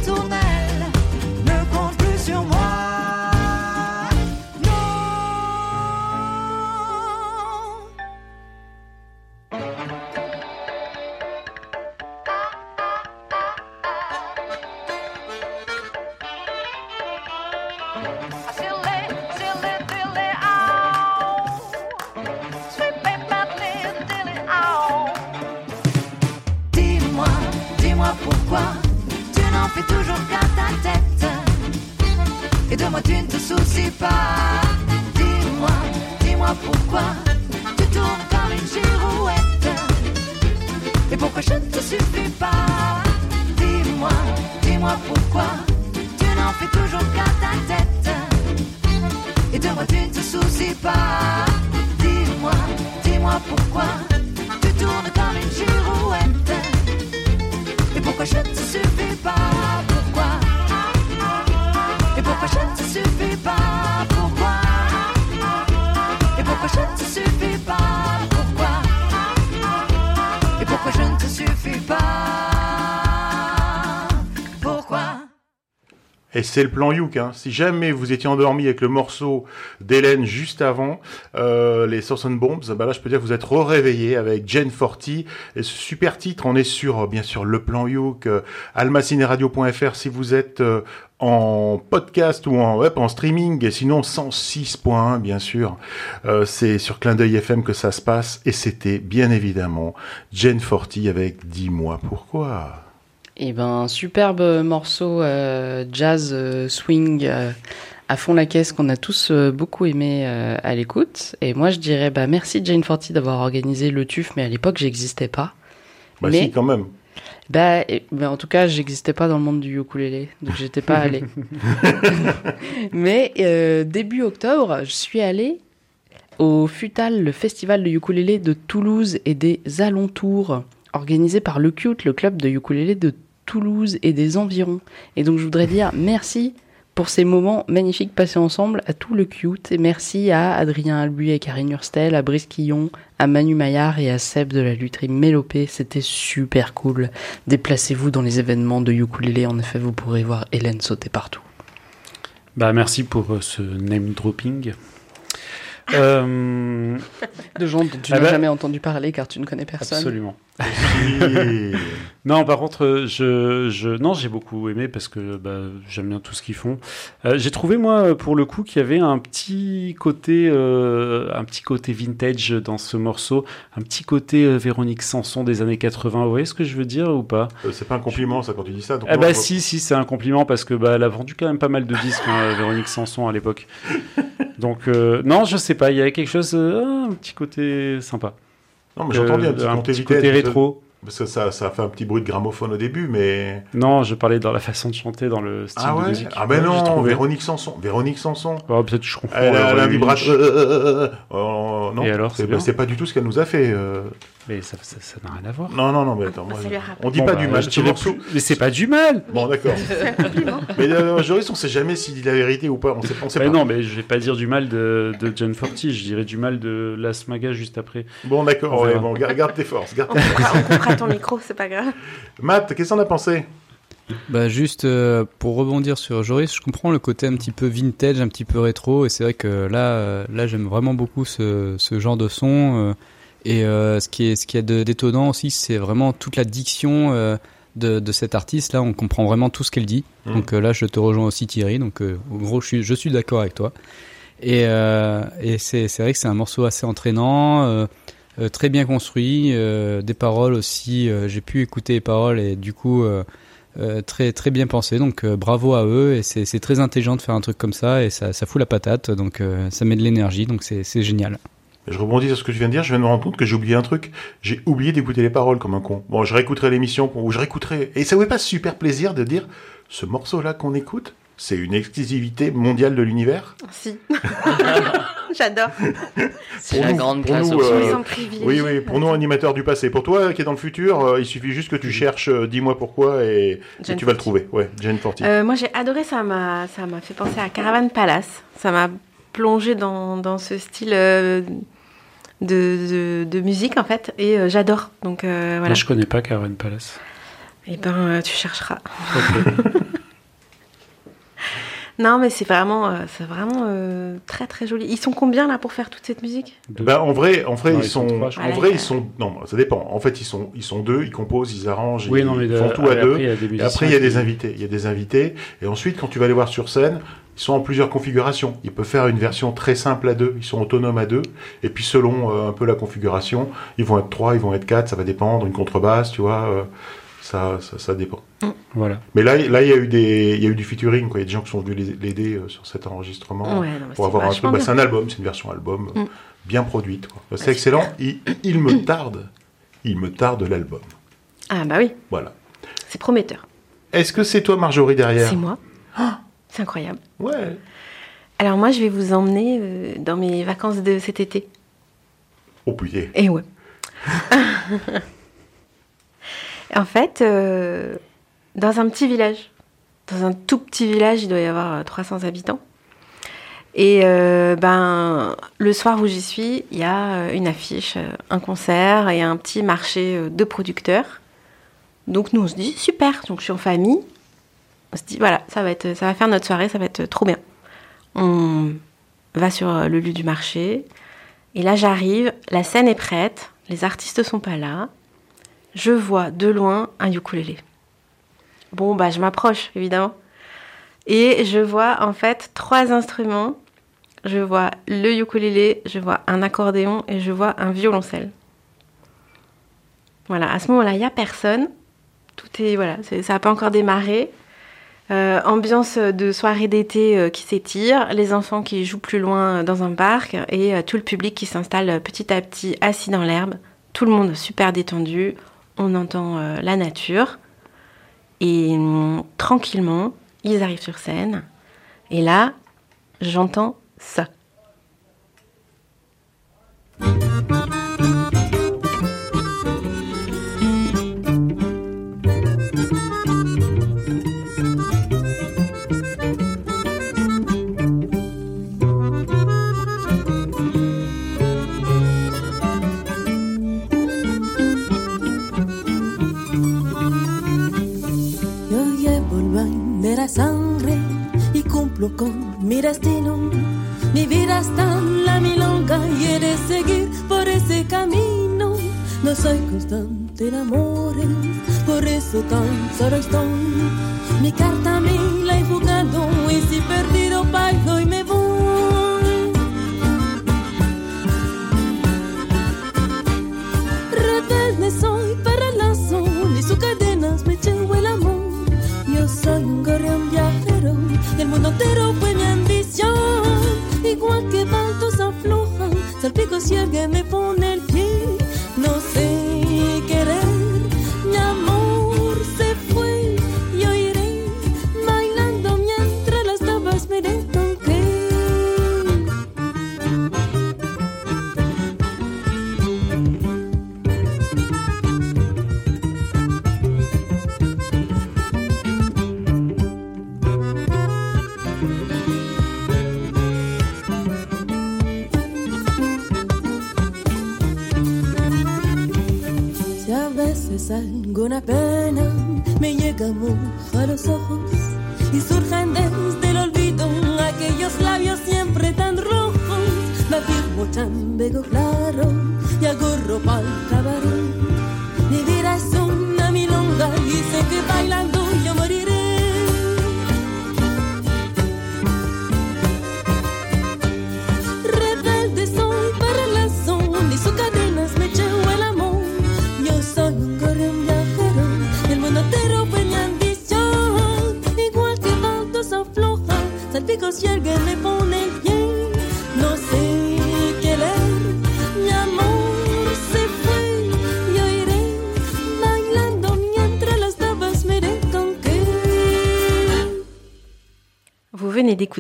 c'est le plan Youk. Hein. Si jamais vous étiez endormi avec le morceau d'Hélène juste avant, euh, les Sauce and Bombs, bah là je peux dire que vous êtes réveillé avec Jane Forty et ce super titre. On est sur euh, bien sûr le plan Youk, euh, almacineradio.fr si vous êtes euh, en podcast ou en web, en streaming, et sinon 106.1 bien sûr. C'est sur Clin d'œil FM que ça se passe et c'était bien évidemment Jane Forty avec Dis-moi pourquoi. Et ben, superbe morceau euh, jazz euh, swing euh, à fond la caisse qu'on a tous euh, beaucoup aimé euh, à l'écoute. Et moi, je dirais bah merci Jane Forty d'avoir organisé le TUF, mais à l'époque, j'existais pas. Bah Mais- si quand même. Bah, et- mais en tout cas, j'existais pas dans le monde du ukulélé, donc j'étais pas allée. mais euh, début octobre, je suis allée au FUTAL, le festival de ukulélé de Toulouse et des alentours, organisé par le CUTE, le club de ukulélé de Toulouse et des environs. Et donc, je voudrais dire merci pour ces moments magnifiques passés ensemble à tout le cute et merci à Adrien Albuy et Karine Hurstel, à Brice Quillon, à Manu Maillard et à Seb de la lutherie Mélopée. C'était super cool. Déplacez-vous dans les événements de ukulélé. En effet, vous pourrez voir Hélène sauter partout. Bah, merci pour euh, ce name dropping. Euh, De gens dont tu Ah n'as bah- jamais entendu parler car tu ne connais personne. absolument. Non, par contre, je, je, non, j'ai beaucoup aimé parce que bah, j'aime bien tout ce qu'ils font. Euh, j'ai trouvé moi, pour le coup, qu'il y avait un petit côté, euh, un petit côté vintage dans ce morceau, un petit côté euh, Véronique Sanson des années 80. Vous voyez ce que je veux dire ou pas? C'est pas un compliment ça quand tu dis ça. donc Eh bah si, si, c'est un compliment parce que bah, elle a vendu quand même pas mal de disques, hein, Véronique Sanson à l'époque. Donc non, je sais pas, il y avait quelque chose, un petit côté sympa. Non, mais j'entends bien Euh, un petit côté rétro. Parce que ça, ça fait un petit bruit de gramophone au début, mais. Non, je parlais dans la façon de chanter, dans le style Ah de ouais musique. Ah ben non, trouvé. Véronique Sanson. Véronique Sanson. Oh, peut-être que je confonds. Elle a, alors, elle a un euh. Euh, euh, euh, euh, euh, non, Et alors, c'est pas du tout ce qu'elle nous a fait. Mais ça ça- ça n'a rien à voir. Non, non, non, mais attends, moi, ça lui a je- rappelé. on dit Bon, pas bah, du mal. je morceau. Mais c'est pas du mal. Bon, d'accord. mais euh, Joris, on sait jamais s'il dit la vérité ou pas. On sait, on sait Mais pas. non, mais je vais pas dire du mal de, de John Forty, je dirais du mal de Las Maga juste après. Bon, d'accord. Ouais, bon, garde tes forces. Garde On tes forces. coupera, on coupera ton micro, c'est pas grave. Matt, qu'est-ce qu'on a pensé? Bah juste euh, pour rebondir sur Joris, je comprends le côté un petit peu vintage, un petit peu rétro, et c'est vrai que là, euh, là j'aime vraiment beaucoup ce, ce genre de son. euh, et euh, ce qui est ce qui est d'étonnant aussi, c'est vraiment toute la diction euh, de, de cet artiste. Là, on comprend vraiment tout ce qu'elle dit. Mhm. Donc euh, là, je te rejoins aussi Thierry. Donc en gros, je suis je suis d'accord avec toi. Et, et c'est c'est vrai que c'est un morceau assez entraînant. très bien construit, des paroles aussi. J'ai pu écouter les paroles et du coup très très bien pensé. Donc bravo à eux et c'est très intelligent de faire un truc comme ça et ça, ça fout la patate. Donc ça met de l'énergie. Donc c'est c'est génial. Je rebondis sur ce que tu viens de dire, je viens de me rendre compte que j'ai oublié un truc. J'ai oublié d'écouter les paroles comme un con. Bon, je réécouterai l'émission, ou je réécouterai. Et ça vous fait pas super plaisir de dire, ce morceau-là qu'on écoute, c'est une exclusivité mondiale de l'univers? Si. J'adore. C'est la nous- grande pour classe nous, euh. Oui, oui, pour nous, animateurs du passé. Pour toi, qui est dans le futur, euh, il suffit juste que tu cherches euh, Dis-moi pourquoi et, tu vas le trouver. Ouais, Jane Forty. Euh, moi, j'ai adoré, ça m'a, ça m'a fait penser à Caravan Palace. Ça m'a plongé dans, dans ce style euh, de, de, de musique, en fait, et euh, j'adore. Donc, euh, voilà. Moi, je connais pas Karen Palace. Et ben, euh, tu chercheras. Non, mais c'est vraiment, euh, c'est vraiment euh, très très joli. Ils sont combien là pour faire toute cette musique? Bah, en vrai, en vrai, Non, ils, ils sont sont, trois, je en vrai, ils sont, non, ça dépend. En fait, ils sont, ils sont deux, ils composent, ils arrangent, oui, ils, non, mais ils de- font tout à après, deux. il y a des Et musiciens après, il y a des invités. Il y a des invités. Et ensuite, quand tu vas les voir sur scène, ils sont en plusieurs configurations. Ils peuvent faire une version très simple à deux. Ils sont autonomes à deux. Et puis, selon euh, un peu la configuration, ils vont être trois, ils vont être quatre. Ça va dépendre. Une contrebasse, tu vois. euh, ça, ça, ça dépend. Voilà. Mais là, là, il y a eu des, il y a eu du featuring. Quoi. Il y a des gens qui sont venus l'aider euh, sur cet enregistrement Ouais, non, mais pour c'est avoir un. Bah, c'est un album, c'est une version album euh, Mm. bien produite. quoi. C'est Ah, excellent. Il, il me tarde, il me tarde l'album. Ah bah oui, Voilà. c'est prometteur. Est-ce que c'est toi, Marjorie, derrière? C'est moi. C'est incroyable. Ouais. Alors moi, je vais vous emmener euh, dans mes vacances de cet été. Oh putain. Et ouais. en fait, euh, dans un petit village, dans un tout petit village, il doit y avoir euh, 300 habitants. Et euh, ben, le soir où j'y suis, il y a euh, une affiche, euh, un concert et un petit marché euh, de producteurs. Donc nous, on se dit super. Donc je suis en famille. On se dit voilà, ça va être, ça va faire notre soirée, ça va être trop bien. On va sur euh, le lieu du marché. Et là, j'arrive, la scène est prête, les artistes sont pas là. Je vois de loin un ukulélé. Bon, bah, je m'approche, évidemment. Et je vois en fait trois instruments. Je vois le ukulélé, je vois un accordéon et je vois un violoncelle. Voilà, à ce moment-là, il n'y a personne. Tout est, voilà, ça n'a pas encore démarré. Euh, ambiance de soirée d'été euh, qui s'étire, les enfants qui jouent plus loin euh, dans un parc et tout le public qui s'installe petit à petit assis dans l'herbe. Tout le monde super détendu, on entend la nature et hum, tranquillement, ils arrivent sur scène et là, j'entends ça. Con mi destino. Mi vida está en la milonga y he de seguir por ese camino. No soy constante en amores, por eso tan solo estoy. Mi carta me la he jugado y si perdido me pone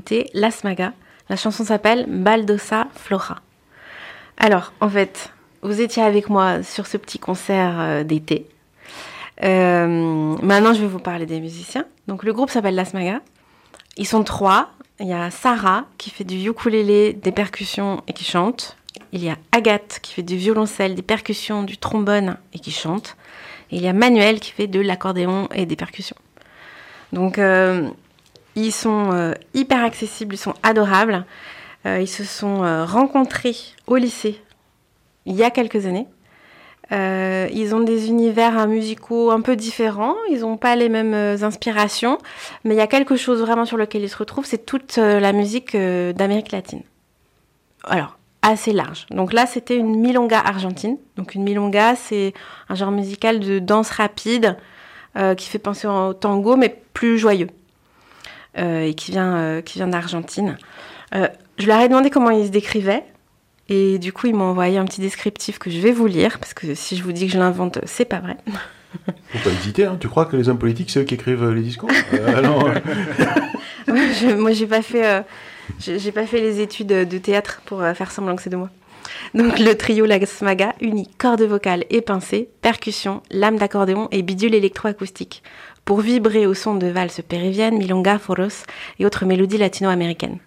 d'écouter Las Maga. La chanson s'appelle Baldosa Flora. Alors, en fait, vous étiez avec moi sur ce petit concert euh, d'été. Euh, maintenant, je vais vous parler des musiciens. Donc, le groupe s'appelle Las Maga. Ils sont trois. Il y a Sarah qui fait du ukulélé, des percussions et qui chante. Il y a Agathe qui fait du violoncelle, des percussions, du trombone et qui chante. Et il y a Manuel qui fait de l'accordéon et des percussions. Donc, euh, ils sont euh, hyper accessibles, ils sont adorables. Euh, ils se sont euh, rencontrés au lycée il y a quelques années. Ils ont des univers musicaux un peu différents, ils n'ont pas les mêmes inspirations, mais il y a quelque chose vraiment sur lequel ils se retrouvent, c'est toute la musique d'Amérique latine. Alors, assez large. Donc là, c'était une milonga argentine. Donc une milonga, c'est un genre musical de danse rapide qui fait penser au tango, mais plus joyeux, et qui vient, euh, qui vient d'Argentine. Euh, je leur ai demandé comment ils se décrivaient. Et du coup, ils m'ont envoyé un petit descriptif que je vais vous lire, parce que si je vous dis que je l'invente, c'est pas vrai. Faut pas hésiter, hein. tu crois que les hommes politiques, c'est eux qui écrivent euh, les discours? Euh, euh, Ouais, je- moi, j'ai pas fait, euh, j'ai pas fait les études de théâtre pour euh, faire semblant que c'est de moi. Donc, le trio Las Maga unit cordes vocales et pincées, percussions, lame d'accordéon et bidule électroacoustique pour vibrer au son de valses péruviennes, milonga, foros et autres mélodies latino-américaines.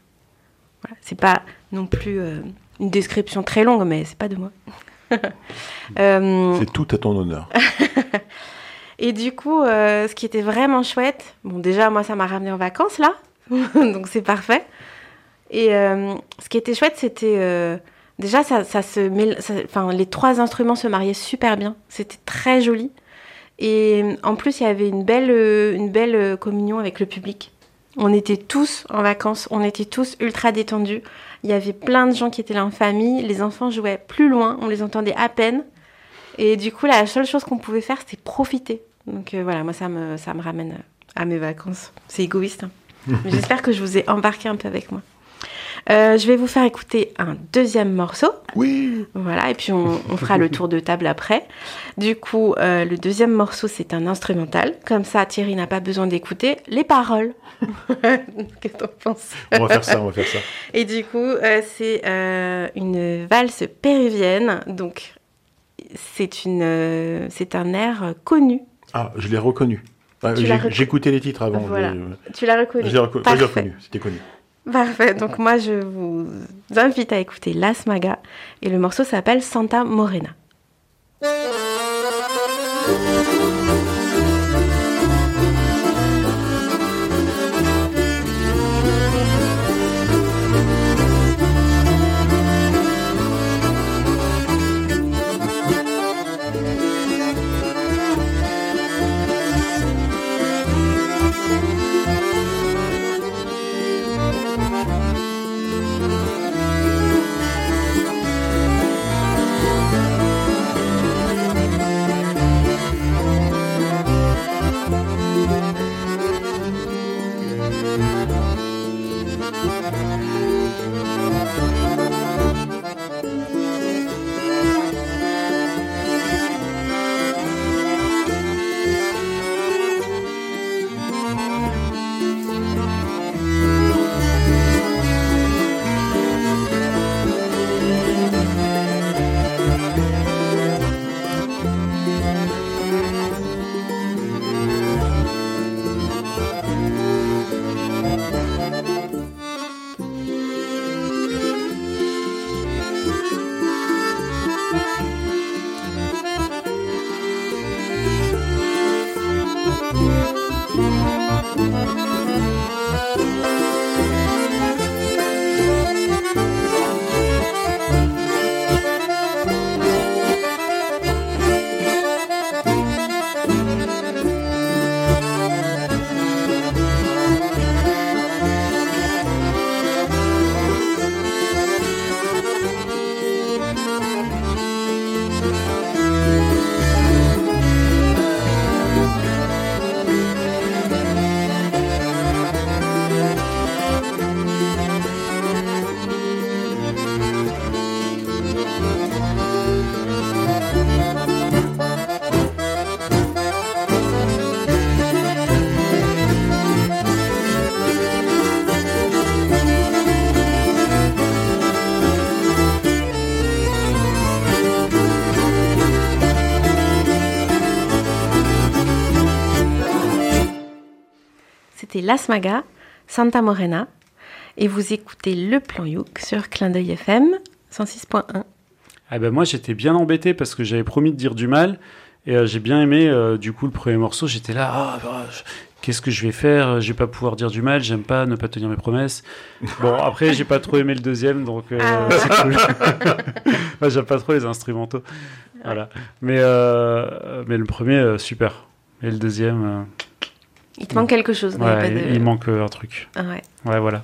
Voilà, c'est pas non plus euh, une description très longue, mais c'est pas de moi. Euh, c'est tout à ton honneur. et du coup, euh, ce qui était vraiment chouette, bon déjà moi ça m'a ramené en vacances là, donc c'est parfait. Et ce qui était chouette, c'était déjà ça, ça se, enfin les trois instruments se mariaient super bien. C'était très joli. Et en plus, il y avait une belle, euh, une belle euh, communion avec le public. On était tous en vacances, on était tous ultra détendus. Il y avait plein de gens qui étaient là en famille. Les enfants jouaient plus loin, on les entendait à peine. Et du coup, la seule chose qu'on pouvait faire, c'était profiter. Donc euh, voilà, moi, ça me, ça me ramène à mes vacances. C'est égoïste. hein. J'espère que je vous ai embarqué un peu avec moi. Euh, je vais vous faire écouter un deuxième morceau. Oui. Voilà, et puis on, on fera le tour de table après. Du coup, euh, le deuxième morceau, c'est un instrumental. Comme ça, Thierry n'a pas besoin d'écouter les paroles. Qu'est-ce que t'en penses? On va faire ça, on va faire ça. Et du coup, euh, c'est une valse péruvienne. Donc, c'est une, c'est un air connu. Ah, je l'ai reconnu. J'ai-. J'écoutais les titres avant. Voilà. je- Tu l'as reconnu Je l'ai reco- je l'ai Parfait. reconnu, c'était connu. Parfait. Donc moi, je vous invite à écouter Las Maga et le morceau s'appelle Santa Morena. Las Magas, Santa Morena. Et vous écoutez Le Plan Youk sur Clin d'œil FM 106.1. Ah ben moi j'étais bien embêté parce que j'avais promis de dire du mal. Et euh, j'ai bien aimé euh, du coup le premier morceau. J'étais là ah, bah, je- qu'est-ce que je vais faire? Je vais pas pouvoir dire du mal. J'aime pas ne pas tenir mes promesses. Bon après j'ai pas trop aimé le deuxième donc euh, Ah. c'est cool. Moi j'aime pas trop les instrumentaux. Voilà. Mais euh, mais le premier euh, super. Et le deuxième Il te manque quelque chose. euh, il y a ouais, pas de- il manque euh, un truc Ah ouais. ouais voilà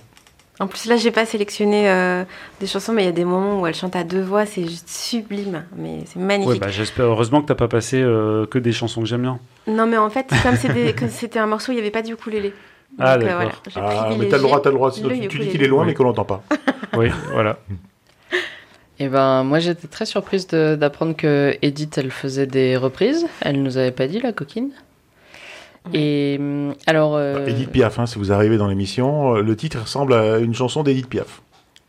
En plus, là, j'ai pas sélectionné euh, des chansons, mais il y a des moments où elle chante à deux voix, c'est juste sublime. Mais c'est magnifique. ouais bah j'espère heureusement que t'as pas passé euh, que des chansons que j'aime bien Non, mais en fait, comme c'était un morceau, il n'y avait pas du ukulélé. Ah, euh, d'accord. voilà, j'ai Ah, mais t'as le droit, t'as le droit. Sinon, le tu, tu dis qu'il est loin, Oui. mais qu'on l'entend pas. oui voilà Et ben, moi, j'étais très surprise de- d'apprendre que Edith, elle faisait des reprises. Elle nous avait pas dit, la coquine. Et hum, alors. euh, Edith Piaf, hein, si vous arrivez dans l'émission, euh, le titre ressemble à une chanson d'Edith Piaf.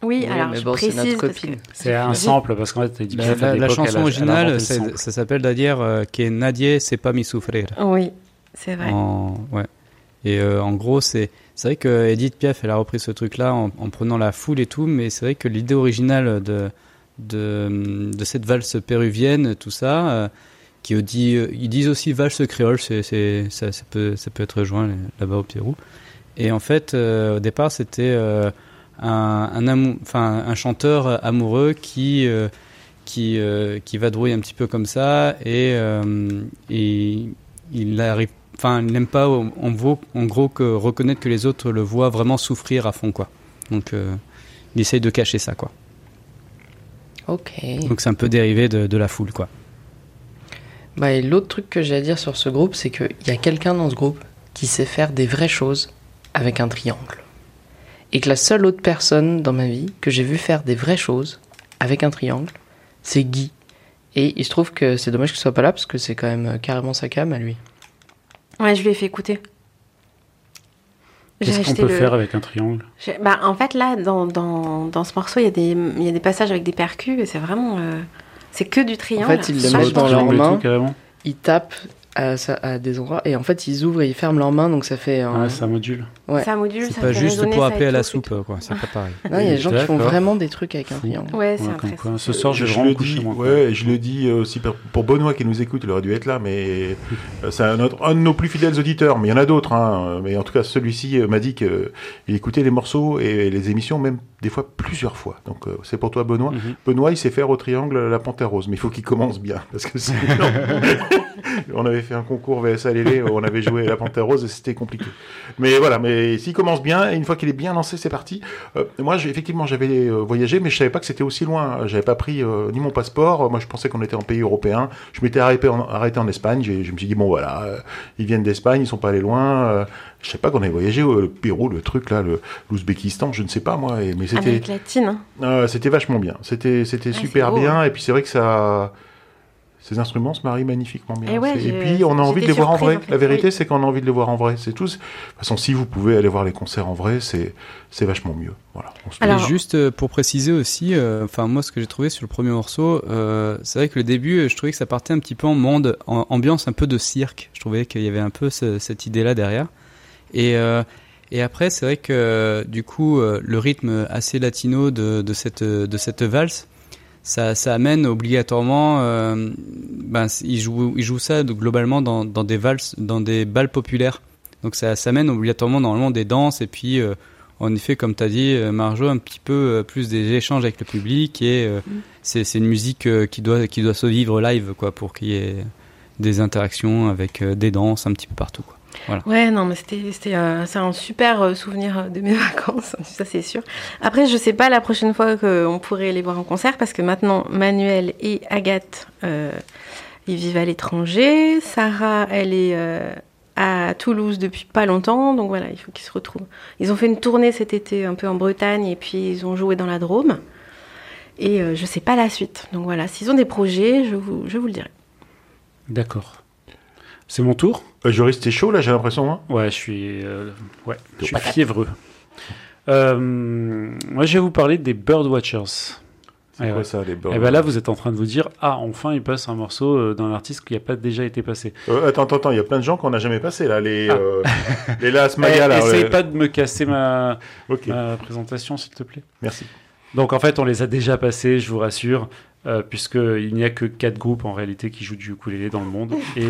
Oui, Oui, alors mais je bon, c'est précise notre parce copine. c'est un sample parce qu'en fait La, Piaf, la- la l'époque, chanson elle a- elle a originale, c'est- ça s'appelle d'ailleurs euh, Que Nadie c'est pas mi souffrir. Oui, c'est vrai. En, ouais. Et euh, en gros, c'est c'est vrai que Edith Piaf, elle a repris ce truc-là en, en prenant la foule et tout, mais c'est vrai que l'idée originale de, de, de cette valse péruvienne, tout ça, euh, qui dit, euh, ils disent aussi valse créole, c'est, c'est, ça, ça peut, ça peut être joint là-bas au Pérou. Et en fait, euh, au départ, c'était euh, un, un, amou- enfin, un chanteur amoureux qui, euh, qui, qui va drouiller un petit peu comme ça et, et il arrive enfin il n'aime pas en, gros, en gros que reconnaître que les autres le voient vraiment souffrir à fond quoi donc il essaye de cacher ça quoi Ok. donc c'est un peu dérivé de, de la foule quoi Bah, et l'autre truc que j'ai à dire sur ce groupe, c'est qu'il y a quelqu'un dans ce groupe qui sait faire des vraies choses avec un triangle. Et que la seule autre personne dans ma vie que j'ai vu faire des vraies choses avec un triangle, c'est Guy. Et il se trouve que c'est dommage qu'il soit pas là parce que c'est quand même euh, carrément sa cam à lui. Ouais, je lui ai fait écouter. J'ai Qu'est-ce qu'on acheté peut le- faire avec un triangle? Bah, en fait, là, dans, dans, dans ce morceau, il y, a des- il y a des passages avec des percus et c'est vraiment. euh, c'est que du triangle. fait, ils le Vachement mettent dans leurs mains. Ils tapent à, ça- à des endroits et en fait ils ouvrent et ils ferment leurs mains donc ça fait un... Ah, ça module. Ouais. Ça module, c'est pas fait juste pour appeler à la soupe tout. quoi c'est pas pareil Non, il y a des gens qui font vraiment des trucs avec un triangle. Ouais, c'est Ouais. Ce soir, je le coucher dis, moi. quoi. ouais, je le dis aussi pour, Benoît qui nous écoute, il aurait dû être là, mais euh, c'est un, autre- un de nos plus fidèles auditeurs. Mais il y en a d'autres, hein, mais en tout cas celui-ci euh, m'a dit qu'il écoutait les morceaux et les émissions même des fois plusieurs fois. Donc euh, c'est pour toi Benoît. Mhm. Benoît, il sait faire au triangle la panthère rose, mais il faut qu'il commence bien parce que sinon, on avait fait un concours VSA Lélé, on avait joué la panthère rose et c'était compliqué. Mais voilà, mais s'il commence bien, et une fois qu'il est bien lancé, c'est parti. Euh, moi, effectivement, j'avais euh, voyagé, mais je savais pas que c'était aussi loin. J'avais pas pris euh, ni mon passeport. Moi, je pensais qu'on était en pays européen. Je m'étais arrêté en, arrêté en Espagne. Je me suis dit bon voilà, ils viennent d'Espagne, ils sont pas allés loin. Euh, je sais pas qu'on avait voyagé au le Pérou, le truc là, le l'Ouzbékistan, je ne sais pas moi. et- mais c'était Amérique latine. hein. euh, c'était vachement bien. C'était c'était Ah, super beau, bien. Et puis c'est vrai que ça. Ces instruments se marient magnifiquement bien. Et ouais, C'est- et puis on a envie de les voir en vrai. en fait, La vérité, oui. c'est qu'on a envie de les voir en vrai. C'est tout. De toute façon, si vous pouvez aller voir les concerts en vrai, c'est c'est vachement mieux. Voilà. Alors- Et juste euh, pour préciser aussi, euh, enfin moi ce que j'ai trouvé sur le premier morceau, euh, c'est vrai que le début, euh, je trouvais que ça partait un petit peu en monde, en ambiance un peu de cirque. Je trouvais qu'il y avait un peu ce- cette idée-là derrière. Et euh, et après, c'est vrai que du coup, euh, le rythme assez latino de, de cette de cette valse, ça, ça amène obligatoirement, euh, ben il joue il joue ça donc, globalement dans, dans des valses, dans des balles populaires. Donc ça, ça amène obligatoirement normalement des danses et puis euh, en effet, comme tu as dit, Marjo, un petit peu plus des échanges avec le public et euh, c'est c'est une musique qui doit qui doit se vivre live quoi pour qu'il y ait des interactions avec des danses un petit peu partout quoi. Ouais, non, mais c'était, c'était, euh, c'est un super euh, souvenir euh, de mes vacances, ça c'est sûr. Après, je sais pas la prochaine fois qu'on pourrait les voir en concert parce que maintenant, Manuel et Agathe, euh, ils vivent à l'étranger. Sarah, elle est euh, à Toulouse depuis pas longtemps, donc voilà, il faut qu'ils se retrouvent. Ils ont fait une tournée cet été un peu en Bretagne et puis ils ont joué dans la Drôme. Et je sais pas la suite. Donc voilà, s'ils ont des projets, je vous, je vous le dirai. D'accord. C'est mon tour Euh, Joris, t'es chaud là, j'ai l'impression. Hein Ouais, je suis, euh, ouais, je suis fiévreux. Euh, moi, je vais vous parler des Birdwatchers. C'est Eh quoi ouais. ça, les Et bords ben là, vous êtes en train de vous dire, ah, enfin, il passe un morceau euh, d'un artiste qui n'a pas déjà été passé. Attends, attends, attends, il y a plein de gens qu'on n'a jamais passé là. Les, Ah. les Las Eh, Maya, là. essaye pas de me casser ma présentation, s'il te plaît. merci. Donc en fait, on les a déjà passés, je vous rassure, euh, puisqu'il n'y a que quatre groupes en réalité qui jouent du ukulélé dans le monde, et euh,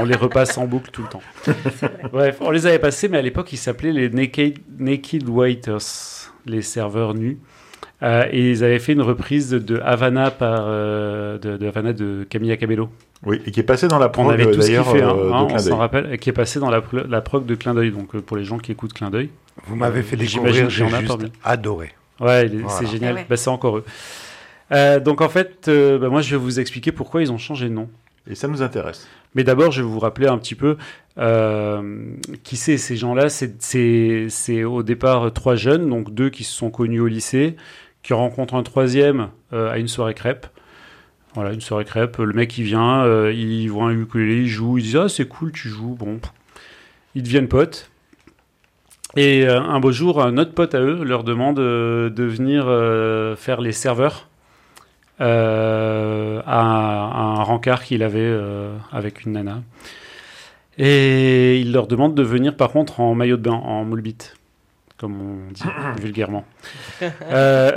on les repasse en boucle tout le temps. Bref, on les avait passés, mais à l'époque, ils s'appelaient les Naked, Naked Waiters, les serveurs nus. Euh, et ils avaient fait une reprise de Havana par euh, de, de Havana de Camilla Cabello. Oui, et qui est passé dans la On prog avait tous d'ailleurs kiffé, hein, euh, hein, de on Clin s'en rappelle, et qui est passé dans la, la prog de Clin d'œil. Donc euh, pour les gens qui écoutent Clin d'œil, Vous m'avez fait découvrir, j'ai juste adoré. Ouais, Voilà. c'est génial. Ouais. Bah, c'est encore eux. Euh, donc en fait, euh, bah, moi je vais vous expliquer pourquoi ils ont changé de nom. Et ça nous intéresse. Mais d'abord, je vais vous rappeler un petit peu euh, qui c'est ces gens-là. C'est- au départ trois jeunes, donc deux qui se sont connus au lycée, qui rencontrent un troisième à une soirée crêpe. Voilà, une soirée crêpe. Le mec il vient, il voit un ukulélé, il joue, il dit ah c'est cool, tu joues. Bon, ils deviennent potes. Et un beau jour, un autre pote à eux leur demande de venir faire les serveurs euh, à, un- à un rencard qu'il avait euh, avec une nana. Et il leur demande de venir par contre en maillot de bain, en moule bite, comme on dit vulgairement. Euh,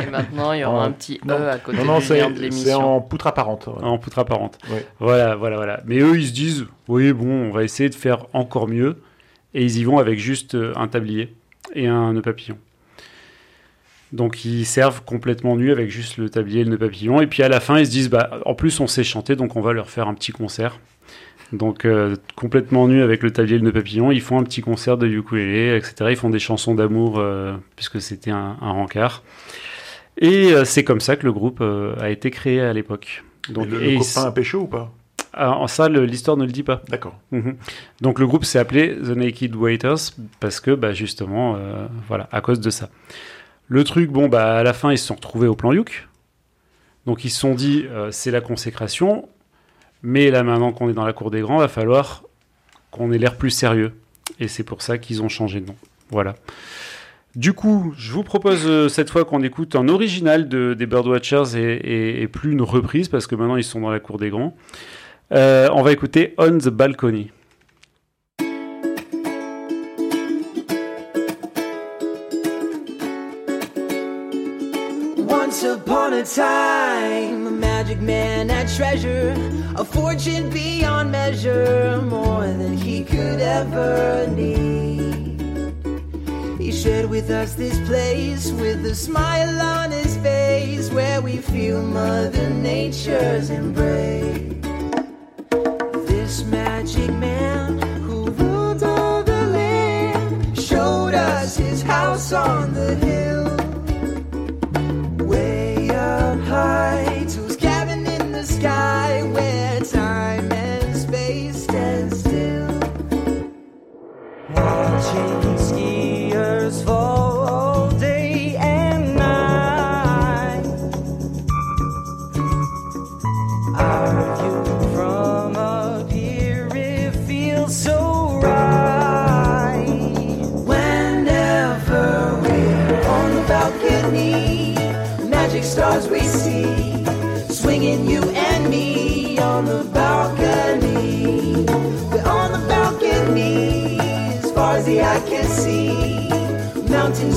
Et maintenant, il y aura En- un petit non. E à côté Non, non, du lien de c'est c'est l'émission. en poutre apparente. voilà. en poutre apparente. Ouais. Voilà, voilà, voilà. Mais eux, ils se disent, oui, bon, on va essayer de faire encore mieux. Et ils y vont avec juste un tablier et un nœud papillon. Donc ils servent complètement nus avec juste le tablier et le nœud papillon. Et puis à la fin, ils se disent, bah, en plus, on sait chanter, donc on va leur faire un petit concert. Donc euh, complètement nus avec le tablier et le nœud papillon, ils font un petit concert de ukulélé, etc. Ils font des chansons d'amour, euh, puisque c'était un, un rencard. Et euh, c'est comme ça que le groupe a été créé à l'époque. Donc, le, le copain a pécho ou pas? Ah, en ça, l'histoire ne le dit pas. D'accord. Mhm. Donc le groupe s'est appelé The Naked Waiters parce que bah, justement, euh, voilà, à cause de ça. Le truc, bon, bah, à la fin, ils se sont retrouvés au plan Youk. Donc ils se sont dit, euh, c'est la consécration, mais là maintenant qu'on est dans la cour des grands, va falloir qu'on ait l'air plus sérieux. Et c'est pour ça qu'ils ont changé de nom. Voilà. Du coup, je vous propose euh, cette fois qu'on écoute un original de, des Birdwatchers et, et- et plus une reprise parce que maintenant ils sont dans la cour des grands. Euh, on va écouter On the Balcony. Time, a magic man had treasure, a fortune beyond measure, more than he could ever need. He shared with us this place with a smile on his face, where we feel Mother Nature's embrace. This magic man who ruled all the land showed us his house on the hill.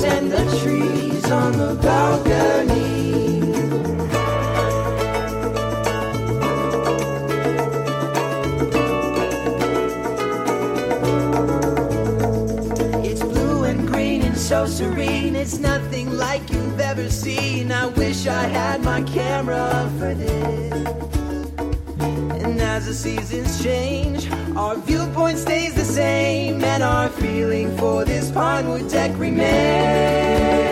And the trees on the balcony. It's blue and green and so serene. It's nothing like you've ever seen. I wish I had my camera for this. And as the seasons change, our viewpoint stays the same, and our feeling for this pinewood deck remains.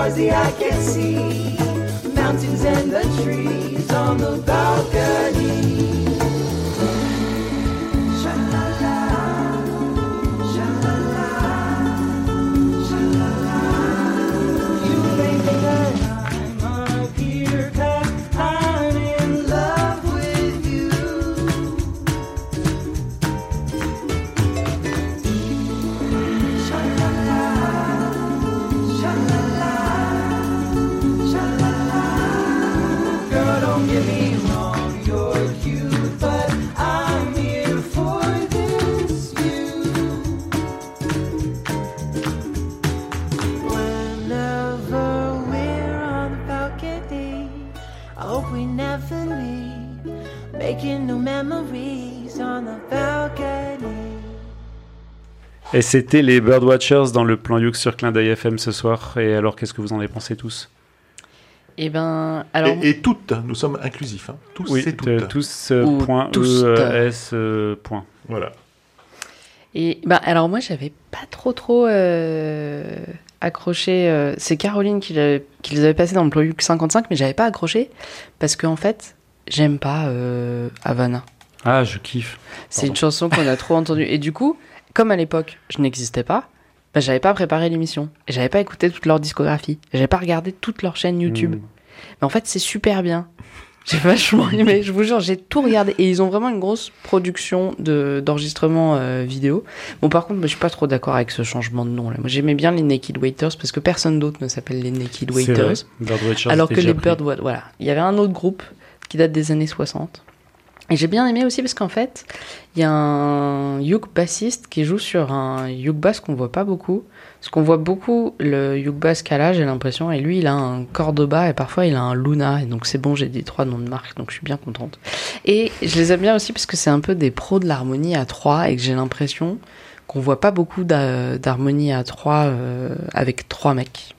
stars the eye can see, mountains and the trees on the balcony. Et c'était les Birdwatchers dans le plan Youk sur Clin d'œil FM ce soir. Et alors, qu'est-ce que vous en avez pensé tous? Et ben, alors. Et, et toutes, nous sommes inclusifs. hein. Tous Oui, et toutes. euh, tous euh, Ou point tous. E, euh, S euh, point. Voilà. Et bah alors moi j'avais pas trop trop euh, accroché. euh, c'est Caroline qui, les avait passés dans le plan Youk 55, mais j'avais pas accroché parce qu'en fait j'aime pas euh, Havana. Ah, je kiffe. C'est une chanson qu'on a trop entendue et du coup, comme à l'époque je n'existais pas, bah, j'avais pas préparé l'émission et j'avais pas écouté toute leur discographie, j'avais pas regardé toute leur chaîne YouTube. Mm. Mais en fait, c'est super bien. J'ai vachement aimé, je vous jure, j'ai tout regardé. Et ils ont vraiment une grosse production de- d'enregistrement euh, vidéo. Bon, par contre, moi, je suis pas trop d'accord avec ce changement de nom. Là. Moi, j'aimais bien les Naked Waiters parce que personne d'autre ne s'appelle les Naked vrai. Waiters. Alors que les. Bird voilà. Il y avait un autre groupe qui date des années 60. Et j'ai bien aimé aussi parce qu'en fait, il y a un uke bassiste qui joue sur un uke bass qu'on voit pas beaucoup. Parce qu'on voit beaucoup le uke bass Kala, j'ai l'impression, et lui, il a un Cordoba et parfois il a un Luna. Et donc c'est bon, j'ai dit trois noms de marque, donc je suis bien contente. Et je les aime bien aussi parce que c'est un peu des pros de l'harmonie à trois et que j'ai l'impression qu'on voit pas beaucoup d'harmonie à trois euh, avec trois mecs.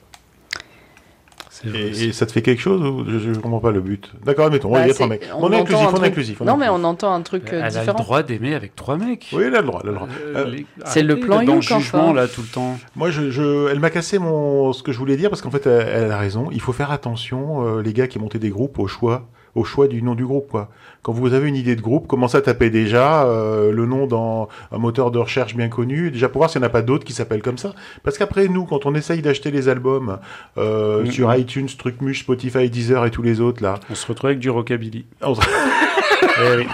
Et, et ça te fait quelque chose ou je, je comprends pas le but D'accord, admettons, Bah, il y a c'est- trois mecs. on On, est inclusif, on est inclusif. on est Non, mais on entend un truc euh, Elle a différent. le droit d'aimer avec trois mecs. Oui, elle a le droit. Euh, Euh, c'est le plan dans le jugement là tout le temps. Moi, je, je- elle m'a cassé mon, ce que je voulais dire parce qu'en fait, elle, elle a raison. Il faut faire attention, euh, les gars qui montaient des groupes, au choix, au choix du nom du groupe, quoi. Quand vous avez une idée de groupe, commencez à taper déjà euh, le nom dans un moteur de recherche bien connu, déjà pour voir s'il n'y en a pas d'autres qui s'appellent comme ça. Parce qu'après, nous, quand on essaye d'acheter les albums euh, Mhm. sur iTunes, Trucmuche, Spotify, Deezer et tous les autres là, On se retrouve avec du rockabilly. on se- oui.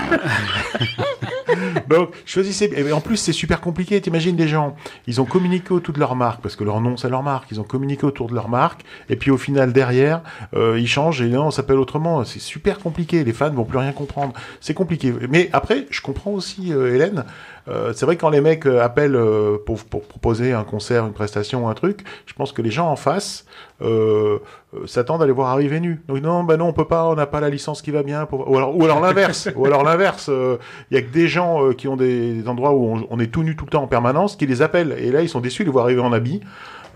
Donc, choisissez. Et en plus, c'est super compliqué. T'imagines des gens, ils ont communiqué autour de leur marque, parce que leur nom, c'est leur marque. Ils ont communiqué autour de leur marque. Et puis, au final, derrière, euh, ils changent et non, on s'appelle autrement. C'est super compliqué. Les fans vont plus rien comprendre. C'est compliqué. Mais après, je comprends aussi, euh, Hélène. Euh, c'est vrai que quand les mecs euh, appellent euh, pour, pour proposer un concert, une prestation ou un truc, je pense que les gens en face euh, s'attendent à les voir arriver nus. Donc non, bah non, on peut pas, on n'a pas la licence qui va bien. Pour... Ou alors, ou alors l'inverse. ou alors l'inverse. euh, Il y a que des gens euh, qui ont des, des endroits où on, on est tout nu tout le temps en permanence qui les appellent. Et là, ils sont déçus de les voir arriver en habit.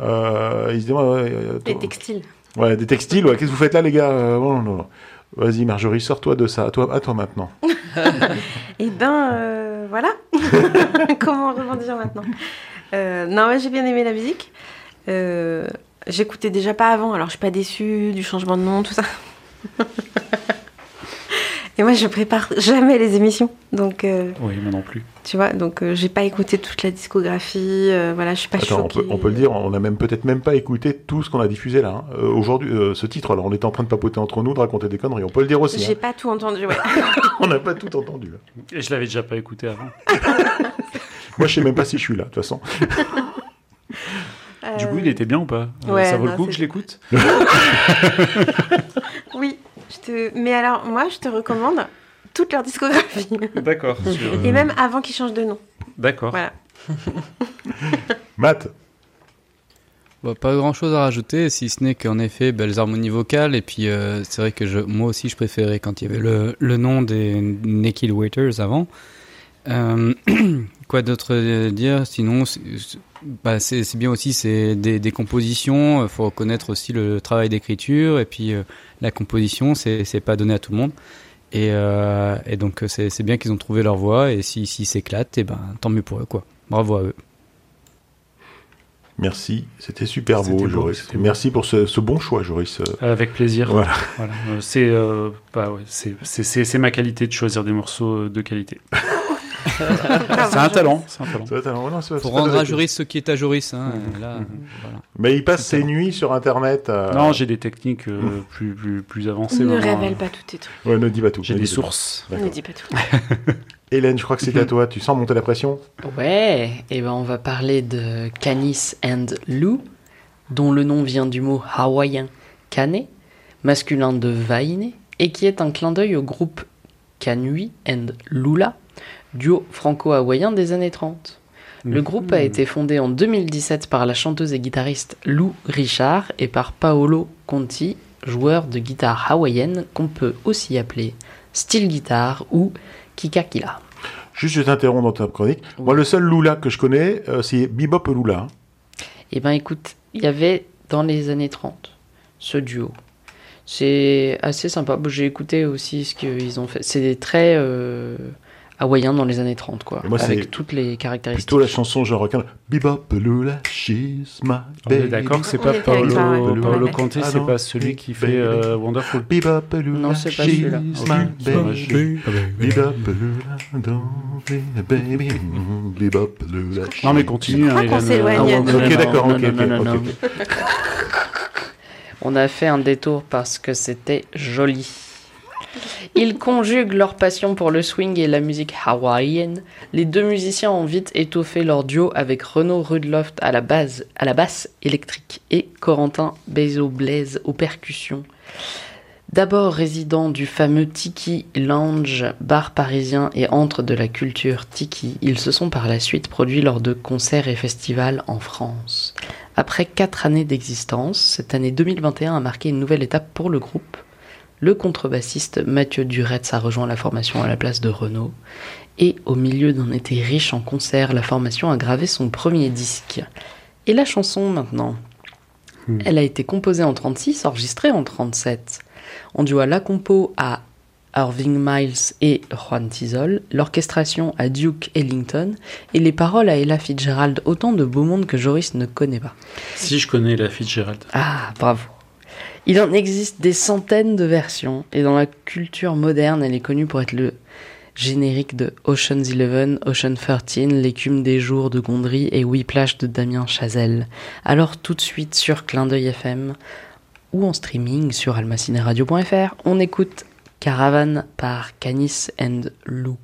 Euh, ils se disent, ouais, ouais, euh, Les toi- textiles. ouais, des textiles. Ouais, Qu'est-ce que vous faites là, les gars? Euh, non, non, non. Vas-y, Marjorie, sors-toi de ça. À toi, à toi maintenant. Et ben euh, voilà. Comment rebondir maintenant Euh, Non, ouais, j'ai bien aimé la musique. Euh, J'écoutais déjà pas avant, alors je suis pas déçue du changement de nom, tout ça. Et moi, je prépare jamais les émissions, donc euh, Oui, moi non plus. Tu vois, donc euh, j'ai pas écouté toute la discographie. euh, voilà, je suis pas Attends, on peut, on peut le dire, on a même peut-être même pas écouté tout ce qu'on a diffusé là. hein. Euh, Aujourd'hui, euh, ce titre, alors on était en train de papoter entre nous, de raconter des conneries. On peut le dire aussi. J'ai hein. pas tout entendu. Ouais. On n'a pas tout entendu. hein. Et je l'avais déjà pas écouté avant. Moi, je sais même pas si je suis là, de toute façon. Du coup, il était bien ou pas? Ouais, Ça vaut non, le coup que je l'écoute? Oui, je te... mais alors moi, je te recommande toute leur discographie. D'accord. sur- Et même avant qu'ils changent de nom. D'accord. Voilà. Matt, pas grand chose à rajouter, si ce n'est qu'en effet, belles harmonies vocales. Et puis, euh, c'est vrai que je, moi aussi, je préférais quand il y avait le, le nom des Naked Waiters avant. Euh, quoi d'autre euh, dire? Sinon, c'est bah, c'est- bien aussi, c'est des, des compositions. Il faut reconnaître aussi le travail d'écriture. Et puis, euh, la composition, c'est c'est pas donné à tout le monde. Et, euh, et donc, c'est bien qu'ils ont trouvé leur voix. Et s'ils si, s'éclatent, et ben, tant mieux pour eux, quoi. Bravo à eux. Merci, c'était super beau, beau, Joris. beau. Merci pour ce, ce bon choix, Joris. Euh, Avec plaisir. Voilà. Voilà. C'est euh, bah ouais, c'est- c'est c'est- c'est ma qualité de choisir des morceaux de qualité. c'est un talent. C'est un talent. un- non, Faut rendre à Joris ce qui est à Joris. Hein, là, voilà. Mais il passe ses nuits sur Internet. à- Non, j'ai des techniques euh, plus, plus, plus avancées. Ne vraiment. révèle pas tous tes trucs. Ouais, ne dis pas tout. J'ai des sources. Ne dis pas tout. Hélène, je crois que c'est à toi. Tu sens monter la pression? Ouais, et ben on va parler de Canis and Lou, dont le nom vient du mot hawaïen cane, masculin de vaine, et qui est un clin d'œil au groupe Canui and Lula, duo franco-hawaïen des années 30. Le groupe a été fondé en 2017 par la chanteuse et guitariste Lou Richard et par Paolo Conti, joueur de guitare hawaïenne qu'on peut aussi appeler style guitare ou kikakila. Juste, je t'interromps dans ta chronique. Moi, le seul Lula que je connais, euh, c'est Bebop Lula. Eh ben écoute, il y avait dans les années 30 ce duo. C'est assez sympa. J'ai écouté aussi ce qu'ils ont fait. C'est très euh, hawaïen dans les années 30, quoi. Moi, c'est avec toutes les caractéristiques. Plutôt la chanson genre requin. Bebop Lula, she's my On est baby. d'accord que c'est pas Paolo. Paolo. Conte, Ah c'est non, pas celui qui fait euh, Wonderful. Bebop Lula, Non, c'est pas she's celui-là. my baby. Bebop Lula, don't be a baby. Bebop Lula. Non mais continue. Je crois hein, qu'on Hélène. s'éloigne. Ah Ok, non, non, d'accord, non, ok, non, ok, non, non, ok, non. ok. On a fait un détour parce que c'était joli. Ils conjuguent leur passion pour le swing et la musique hawaïenne. Les deux musiciens ont vite étoffé leur duo avec Renaud Rudloft à la, basse électrique et Corentin Bezo-Blaise aux percussions. D'abord résident du fameux Tiki Lounge, bar parisien et antre de la culture Tiki, ils se sont par la suite produits lors de concerts et festivals en France. Après quatre années d'existence, cette année 2021 a marqué une nouvelle étape pour le groupe. Le contrebassiste Mathieu Duretz a rejoint la formation à la place de Renaud. Et au milieu d'un été riche en concerts, la formation a gravé son premier disque. Et la chanson maintenant Hmm. Elle a été composée en 36, enregistrée en 37. On doit la compo à Irving Miles et Juan Tizol, l'orchestration à Duke Ellington et les paroles à Ella Fitzgerald, autant de beau monde que Joris ne connaît pas. Si je connais la Fitzgerald. Ah, bravo. Il en existe des centaines de versions et dans la culture moderne, elle est connue pour être le générique de Ocean's Eleven, Ocean 13, L'écume des jours de Gondry et Whiplash de Damien Chazelle. Alors tout de suite sur Clin d'œil FM ou en streaming sur almacineradio.fr, on écoute Caravane par Canis and Lou.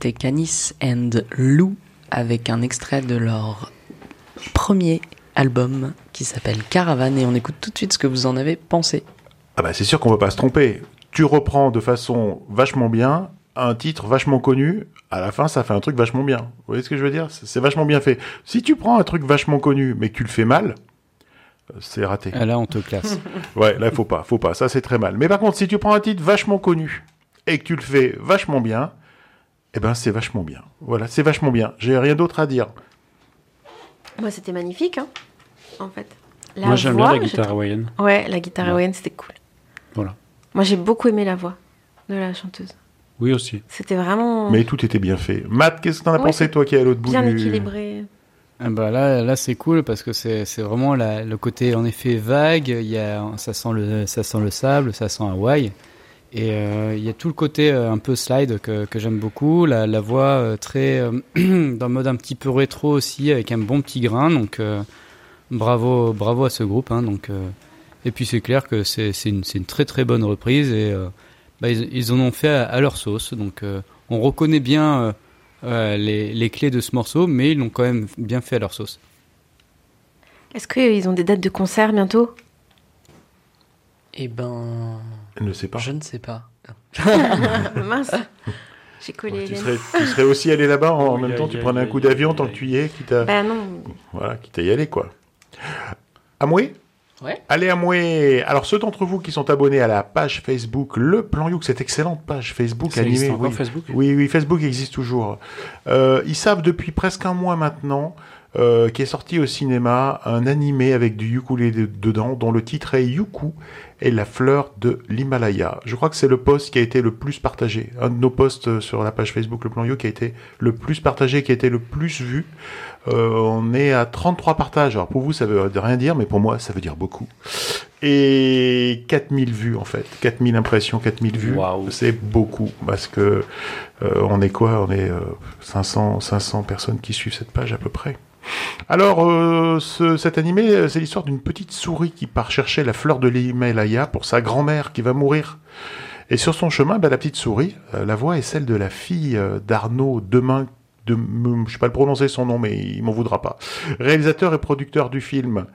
C'était Canis and Lou avec un extrait de leur premier album qui s'appelle Caravane et on écoute tout de suite ce que vous en avez pensé. Ah bah c'est sûr qu'on va pas se tromper. Tu reprends de façon vachement bien un titre vachement connu, à la fin ça fait un truc vachement bien. Vous voyez ce que je veux dire? C'est c'est vachement bien fait. Si tu prends un truc vachement connu mais que tu le fais mal, euh, c'est raté. Ah, là, on te classe. Ouais, là faut pas, faut pas, ça c'est très mal. Mais par contre, si tu prends un titre vachement connu et que tu le fais vachement bien, eh ben c'est vachement bien. Voilà, c'est vachement bien. J'ai rien d'autre à dire. Moi, c'était magnifique, hein, en fait. La Moi, j'aime bien voix, la j'ai guitare hawaïenne. Ouais, la guitare Ouais. hawaïenne, c'était cool. Voilà. Moi, j'ai beaucoup aimé la voix de la chanteuse. Oui, aussi. C'était vraiment Mais tout était bien fait. Matt, qu'est-ce que t'en as Ouais, pensé toi qui es à l'autre bout bien du... équilibré. Ah bah là, là c'est cool parce que c'est c'est vraiment la- le côté en effet vague. Il y a, ça sent le, ça sent le sable, ça sent Hawaï. Et euh, il y a tout le côté euh, un peu slide que, que j'aime beaucoup. La, la voix euh, très euh, dans le mode un petit peu rétro aussi avec un bon petit grain. Donc euh, bravo, bravo à ce groupe. Hein, donc euh, et puis c'est clair que c'est une, très très bonne reprise et euh, bah, ils, ils en ont fait à, à leur sauce. Donc euh, on reconnaît bien. euh, euh, les, les clés de ce morceau, mais ils l'ont quand même bien fait à leur sauce. Est-ce qu'ils ont des dates de concert bientôt? Eh ben. Elle ne sait pas. Je ne sais pas. Mince. J'ai collé Tu serais, tu serais aussi allé là-bas en même temps, tu prenais un coup d'avion tant que tu y es, quitte à, Bah non. voilà, quitte à y aller quoi. Amoué Ouais. Allez Amoué Alors ceux d'entre vous qui sont abonnés à la page Facebook Le Plan Youk, cette excellente page Facebook Ça animée. existe encore oui. Facebook? Oui, oui, Facebook existe toujours. Euh, ils savent depuis presque un mois maintenant euh, qu'est sorti au cinéma un animé avec du ukulélé dedans, dont le titre est Yuku et la fleur de l'Himalaya. Je crois que c'est le post qui a été le plus partagé. Un de nos posts sur la page Facebook Le Plan Youk qui a été le plus partagé, qui a été le plus vu. Euh, on est à 33 partages. Alors pour vous, ça veut rien dire, mais pour moi, ça veut dire beaucoup. Et 4000 vues en fait. 4000 impressions, 4000 vues. Waouh. C'est beaucoup parce que euh, on est quoi? On est euh, 500, 500 personnes qui suivent cette page à peu près. Alors, euh, ce- cet animé, euh, c'est l'histoire d'une petite souris qui part chercher la fleur de l'Himalaya pour sa grand-mère qui va mourir. Et sur son chemin, bah, la petite souris, euh, la voix est celle de la fille d'Arnaud Demain. De, je sais pas le prononcer son nom, mais il m'en voudra pas. Réalisateur et producteur du film.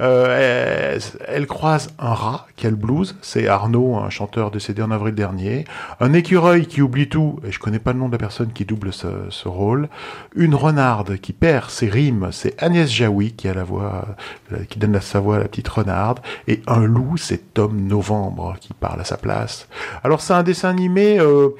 Euh, elle, croise un rat qui a le blues, c'est Arnaud, un chanteur décédé en avril dernier. Un écureuil qui oublie tout, et je connais pas le nom de la personne qui double ce, rôle. Une renarde qui perd ses rimes, c'est Agnès Jaoui qui a la voix, euh, qui donne sa voix à la petite renarde. Et un loup, c'est Tom Novembre qui parle à sa place. Alors c'est un dessin animé euh,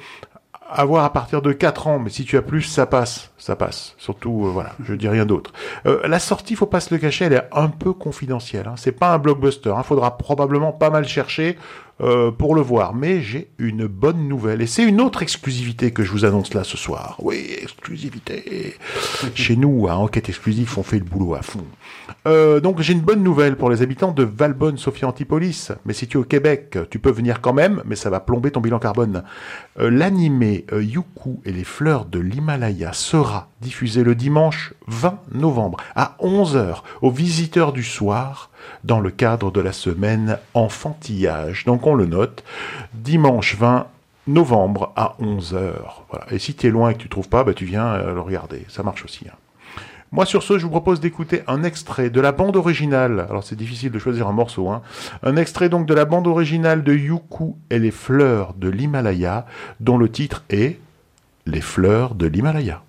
à voir à partir de 4 ans, mais si tu as plus, ça passe. ça passe. Surtout, euh, voilà, je dis rien d'autre. Euh, la sortie, faut pas se le cacher, elle est un peu confidentielle. Hein. C'est pas un blockbuster. Il faudra probablement pas mal chercher euh, pour le voir. Mais j'ai une bonne nouvelle. Et c'est une autre exclusivité que je vous annonce là ce soir. Oui, exclusivité. Chez nous, à Enquête Exclusive, on fait le boulot à fond. Euh, donc j'ai une bonne nouvelle pour les habitants de Valbonne, Sophia Antipolis. Mais si tu es au Québec, tu peux venir quand même, mais ça va plomber ton bilan carbone. Euh, L'animé euh, Yuku et les fleurs de l'Himalaya sera diffusé le dimanche 20 novembre à 11h aux visiteurs du soir dans le cadre de la semaine enfantillage. Donc on le note, dimanche 20 novembre à 11h. Voilà. Et si tu es loin et que tu trouves pas, bah, tu viens euh, le regarder. Ça marche aussi. hein. Moi, sur ce, je vous propose d'écouter un extrait de la bande originale. Alors, c'est difficile de choisir un morceau. Hein. Un extrait donc de la bande originale de Yuku et les fleurs de l'Himalaya, dont le titre est Les fleurs de l'Himalaya.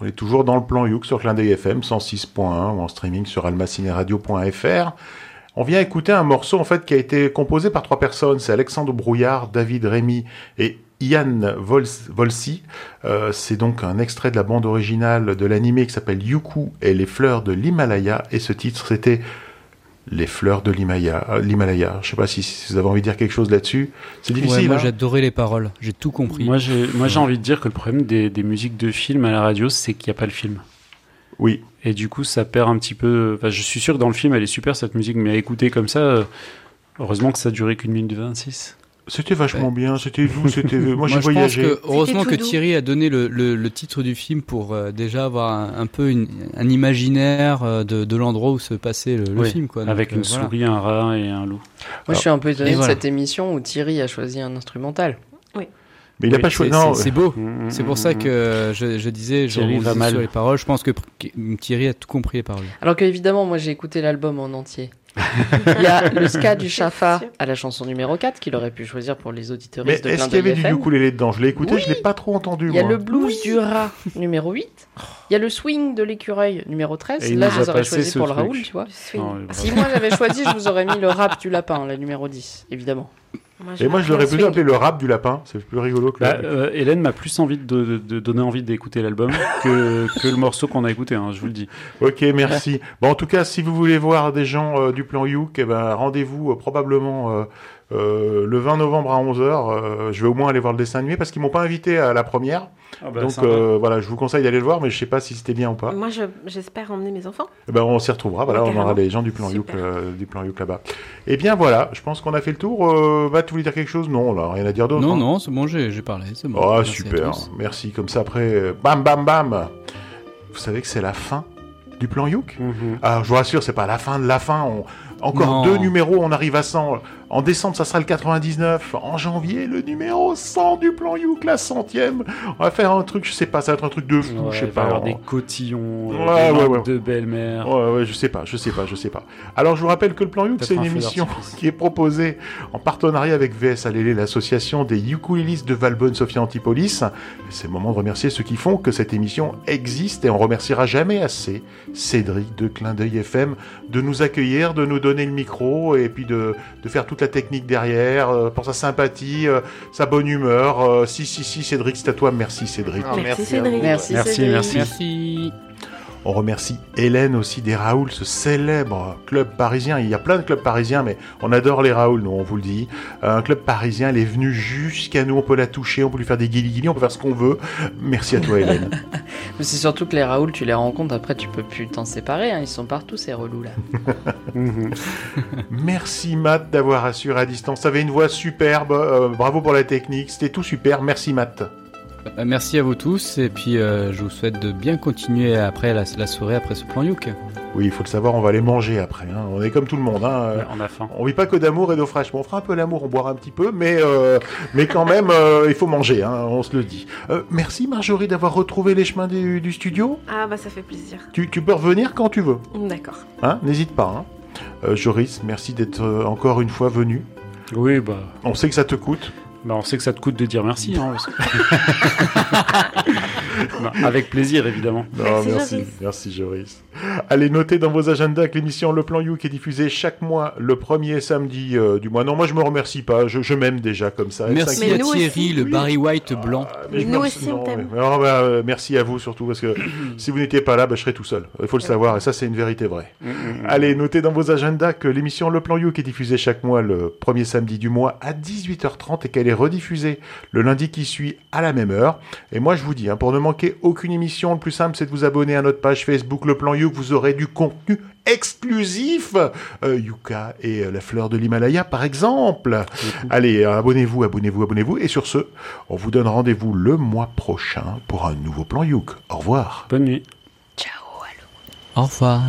On est toujours dans le plan Youk sur Clin FM 106.1 ou en streaming sur almacineradio.fr. On vient écouter un morceau en fait qui a été composé par trois personnes. C'est Alexandre Brouillard, David Rémy et Ian Vols- Volsi. Euh, c'est donc un extrait de la bande originale de l'animé qui s'appelle Yuku et les fleurs de l'Himalaya. Et ce titre, c'était Les fleurs de l'Himalaya. euh, l'Himalaya. Je sais pas si, si vous avez envie de dire quelque chose là-dessus. C'est Ouais, difficile. moi hein j'ai adoré les paroles, j'ai tout compris. Moi, j'ai moi, j'ai envie de dire que le problème des, des musiques de film à la radio, c'est qu'il n'y a pas le film. Oui. Et du coup, ça perd un petit peu. Enfin, je suis sûr que dans le film, elle est super cette musique, mais à écouter comme ça, euh, heureusement que ça duré qu'une minute 26. C'était vachement bien, c'était doux, c'était. Moi, j'ai je voyagé. pense que heureusement que doux. Thierry a donné le, le- le titre du film pour euh, déjà avoir un, un peu une- un imaginaire euh, de, de l'endroit où se passait le, le Oui, film. Quoi. Donc, Avec euh, une voilà. souris, un rat et un loup. Moi, je suis un peu étonné de voilà. cette émission où Thierry a choisi un instrumental. Mais il n'a Oui, pas C'est choisi. Non, c'est- c'est beau. Mmh, C'est mmh, pour ça mmh. que je, je disais, je rebondis mal. sur les paroles. Je pense que Thierry a tout compris les paroles. Alors que évidemment, moi j'ai écouté l'album en entier. Il y a le ska du Chafa à la chanson numéro 4 qu'il aurait pu choisir pour les auditeurs Mais est-ce qu'il y avait du ukulélé dedans? Je l'ai écouté, Oui. je l'ai pas trop entendu. Il y a moi. le blues du rat numéro 8. Il y a le swing de l'écureuil numéro 13. Et il Là, nous je a vous aurais passé choisi ce pour le truc. Raoul, tu vois. Non, Si moi j'avais choisi, je vous aurais mis le rap du lapin, la numéro 10, évidemment. Et moi, je l'aurais plutôt appelé le rap du lapin. C'est plus rigolo que Bah, le. euh, Hélène m'a plus envie de, de- de donner envie d'écouter l'album que, que le morceau qu'on a écouté, hein, je vous le dis. Ok, merci. Bon, en tout cas, si vous voulez voir des gens euh, du plan Youk, eh ben, rendez-vous euh, probablement euh, euh, le 20 novembre à 11h. je vais au moins aller voir le dessin animé parce qu'ils m'ont pas invité à la première. Ah bah, Donc euh, voilà, je vous conseille d'aller le voir, mais je sais pas si c'était bien ou pas. Moi, je- j'espère emmener mes enfants. Eh ben, on s'y retrouvera. Voilà, on aura les gens du plan Youk, Super. euh, du plan Youk là-bas. Eh bien voilà, je pense qu'on a fait le tour. Euh, va, tu voulais dire quelque chose? Non, là, rien à dire d'autre. Non, hein? non, c'est bon, j'ai parlé. C'est bon. Oh, Merci super. Merci. Comme ça, après, euh, bam, bam, bam. Vous savez que c'est la fin du plan Youk? Mhm. Ah, je vous rassure, c'est pas la fin de la fin. On- Encore Non. deux numéros, on arrive à 100. En décembre, ça sera le 99. En janvier, le numéro 100 du plan Youk, la centième. On va faire un truc, je sais pas, ça va être un truc de fou, Ouais, je sais il va pas. y avoir des cotillons, euh, Ouais, des ouais, de belle-mère. Ouais, ouais, je sais pas, je sais pas, je sais pas. Alors, je vous rappelle que le plan Youk, c'est une un émission qui est proposée en partenariat avec VS Alélé, l'association des ukulélistes de Valbonne, Sophia Antipolis. C'est le moment de remercier ceux qui font que cette émission existe et on remerciera jamais assez Cédric de Clin d'œil FM de nous accueillir, de nous donner le micro et puis de, de faire toute la technique derrière, euh, pour sa sympathie, euh, sa bonne humeur. Euh, si, si, si, Cédric, c'est à toi. Merci, Cédric. Merci, merci Cédric. Merci, Merci, Cédric. merci. Merci. On remercie Hélène aussi des Raoul, ce célèbre club parisien. Il y a plein de clubs parisiens, mais on adore les Raoul, nous, on vous le dit. Un club parisien, elle est venue jusqu'à nous, on peut la toucher, on peut lui faire des guilis on peut faire ce qu'on veut. Merci à toi, Hélène. Mais c'est surtout que les Raoul, tu les rencontres, après tu peux plus t'en séparer, hein, ils sont partout ces relous là. Mhm. Merci Matt d'avoir assuré à distance. T'avais une voix superbe, euh, bravo pour la technique, c'était tout super. Merci Matt. Euh, Merci à vous tous et puis euh, je vous souhaite de bien continuer après la, la soirée après ce plan Youk. Oui, il faut le savoir, on va aller manger après. hein. On est comme tout le monde. Hein. Ouais, on a faim. On vit pas que d'amour et d'eau fraîche. Bon, on fera un peu l'amour, on boira un petit peu, mais, euh, mais quand même, euh, il faut manger, hein, on se le dit. Euh, merci Marjorie d'avoir retrouvé les chemins du, du studio. Ah bah ça fait plaisir. Tu, tu peux revenir quand tu veux. D'accord. Hein N'hésite pas. Hein. Euh, Joris, merci d'être encore une fois venu. Oui, bah, On sait que ça te coûte. Bah, on sait que ça te coûte de dire merci. Hein, parce que- Non, avec plaisir, évidemment. Non, Merci, merci, Joris. merci Joris. Allez, notez dans vos agendas que l'émission Le Plan You qui est diffusée chaque mois le premier samedi euh, du mois. Non, moi je me remercie pas, je, je m'aime déjà comme ça. Merci à Thierry, aussi. le Barry White blanc. Ah, mais je Nous aussi, on t'aime. bah, euh, merci à vous surtout parce que si vous n'étiez pas là, bah, je serais tout seul. Il faut le savoir et ça c'est une vérité vraie. Mhm. Allez, notez dans vos agendas que l'émission Le Plan You qui est diffusée chaque mois le premier samedi du mois à 18h30 et qu'elle est rediffusée le lundi qui suit à la même heure. Et moi je vous dis, hein, pour ne manquer aucune émission, le plus simple c'est de vous abonner à notre page Facebook Le Plan You que vous aurez du contenu exclusif. Euh, Yuka et euh, la fleur de l'Himalaya par exemple. Allez, euh, abonnez-vous, abonnez-vous, abonnez-vous. Et sur ce, on vous donne rendez-vous le mois prochain pour un nouveau Plan Youk. Au revoir. Bonne nuit. Ciao, allô. Au revoir.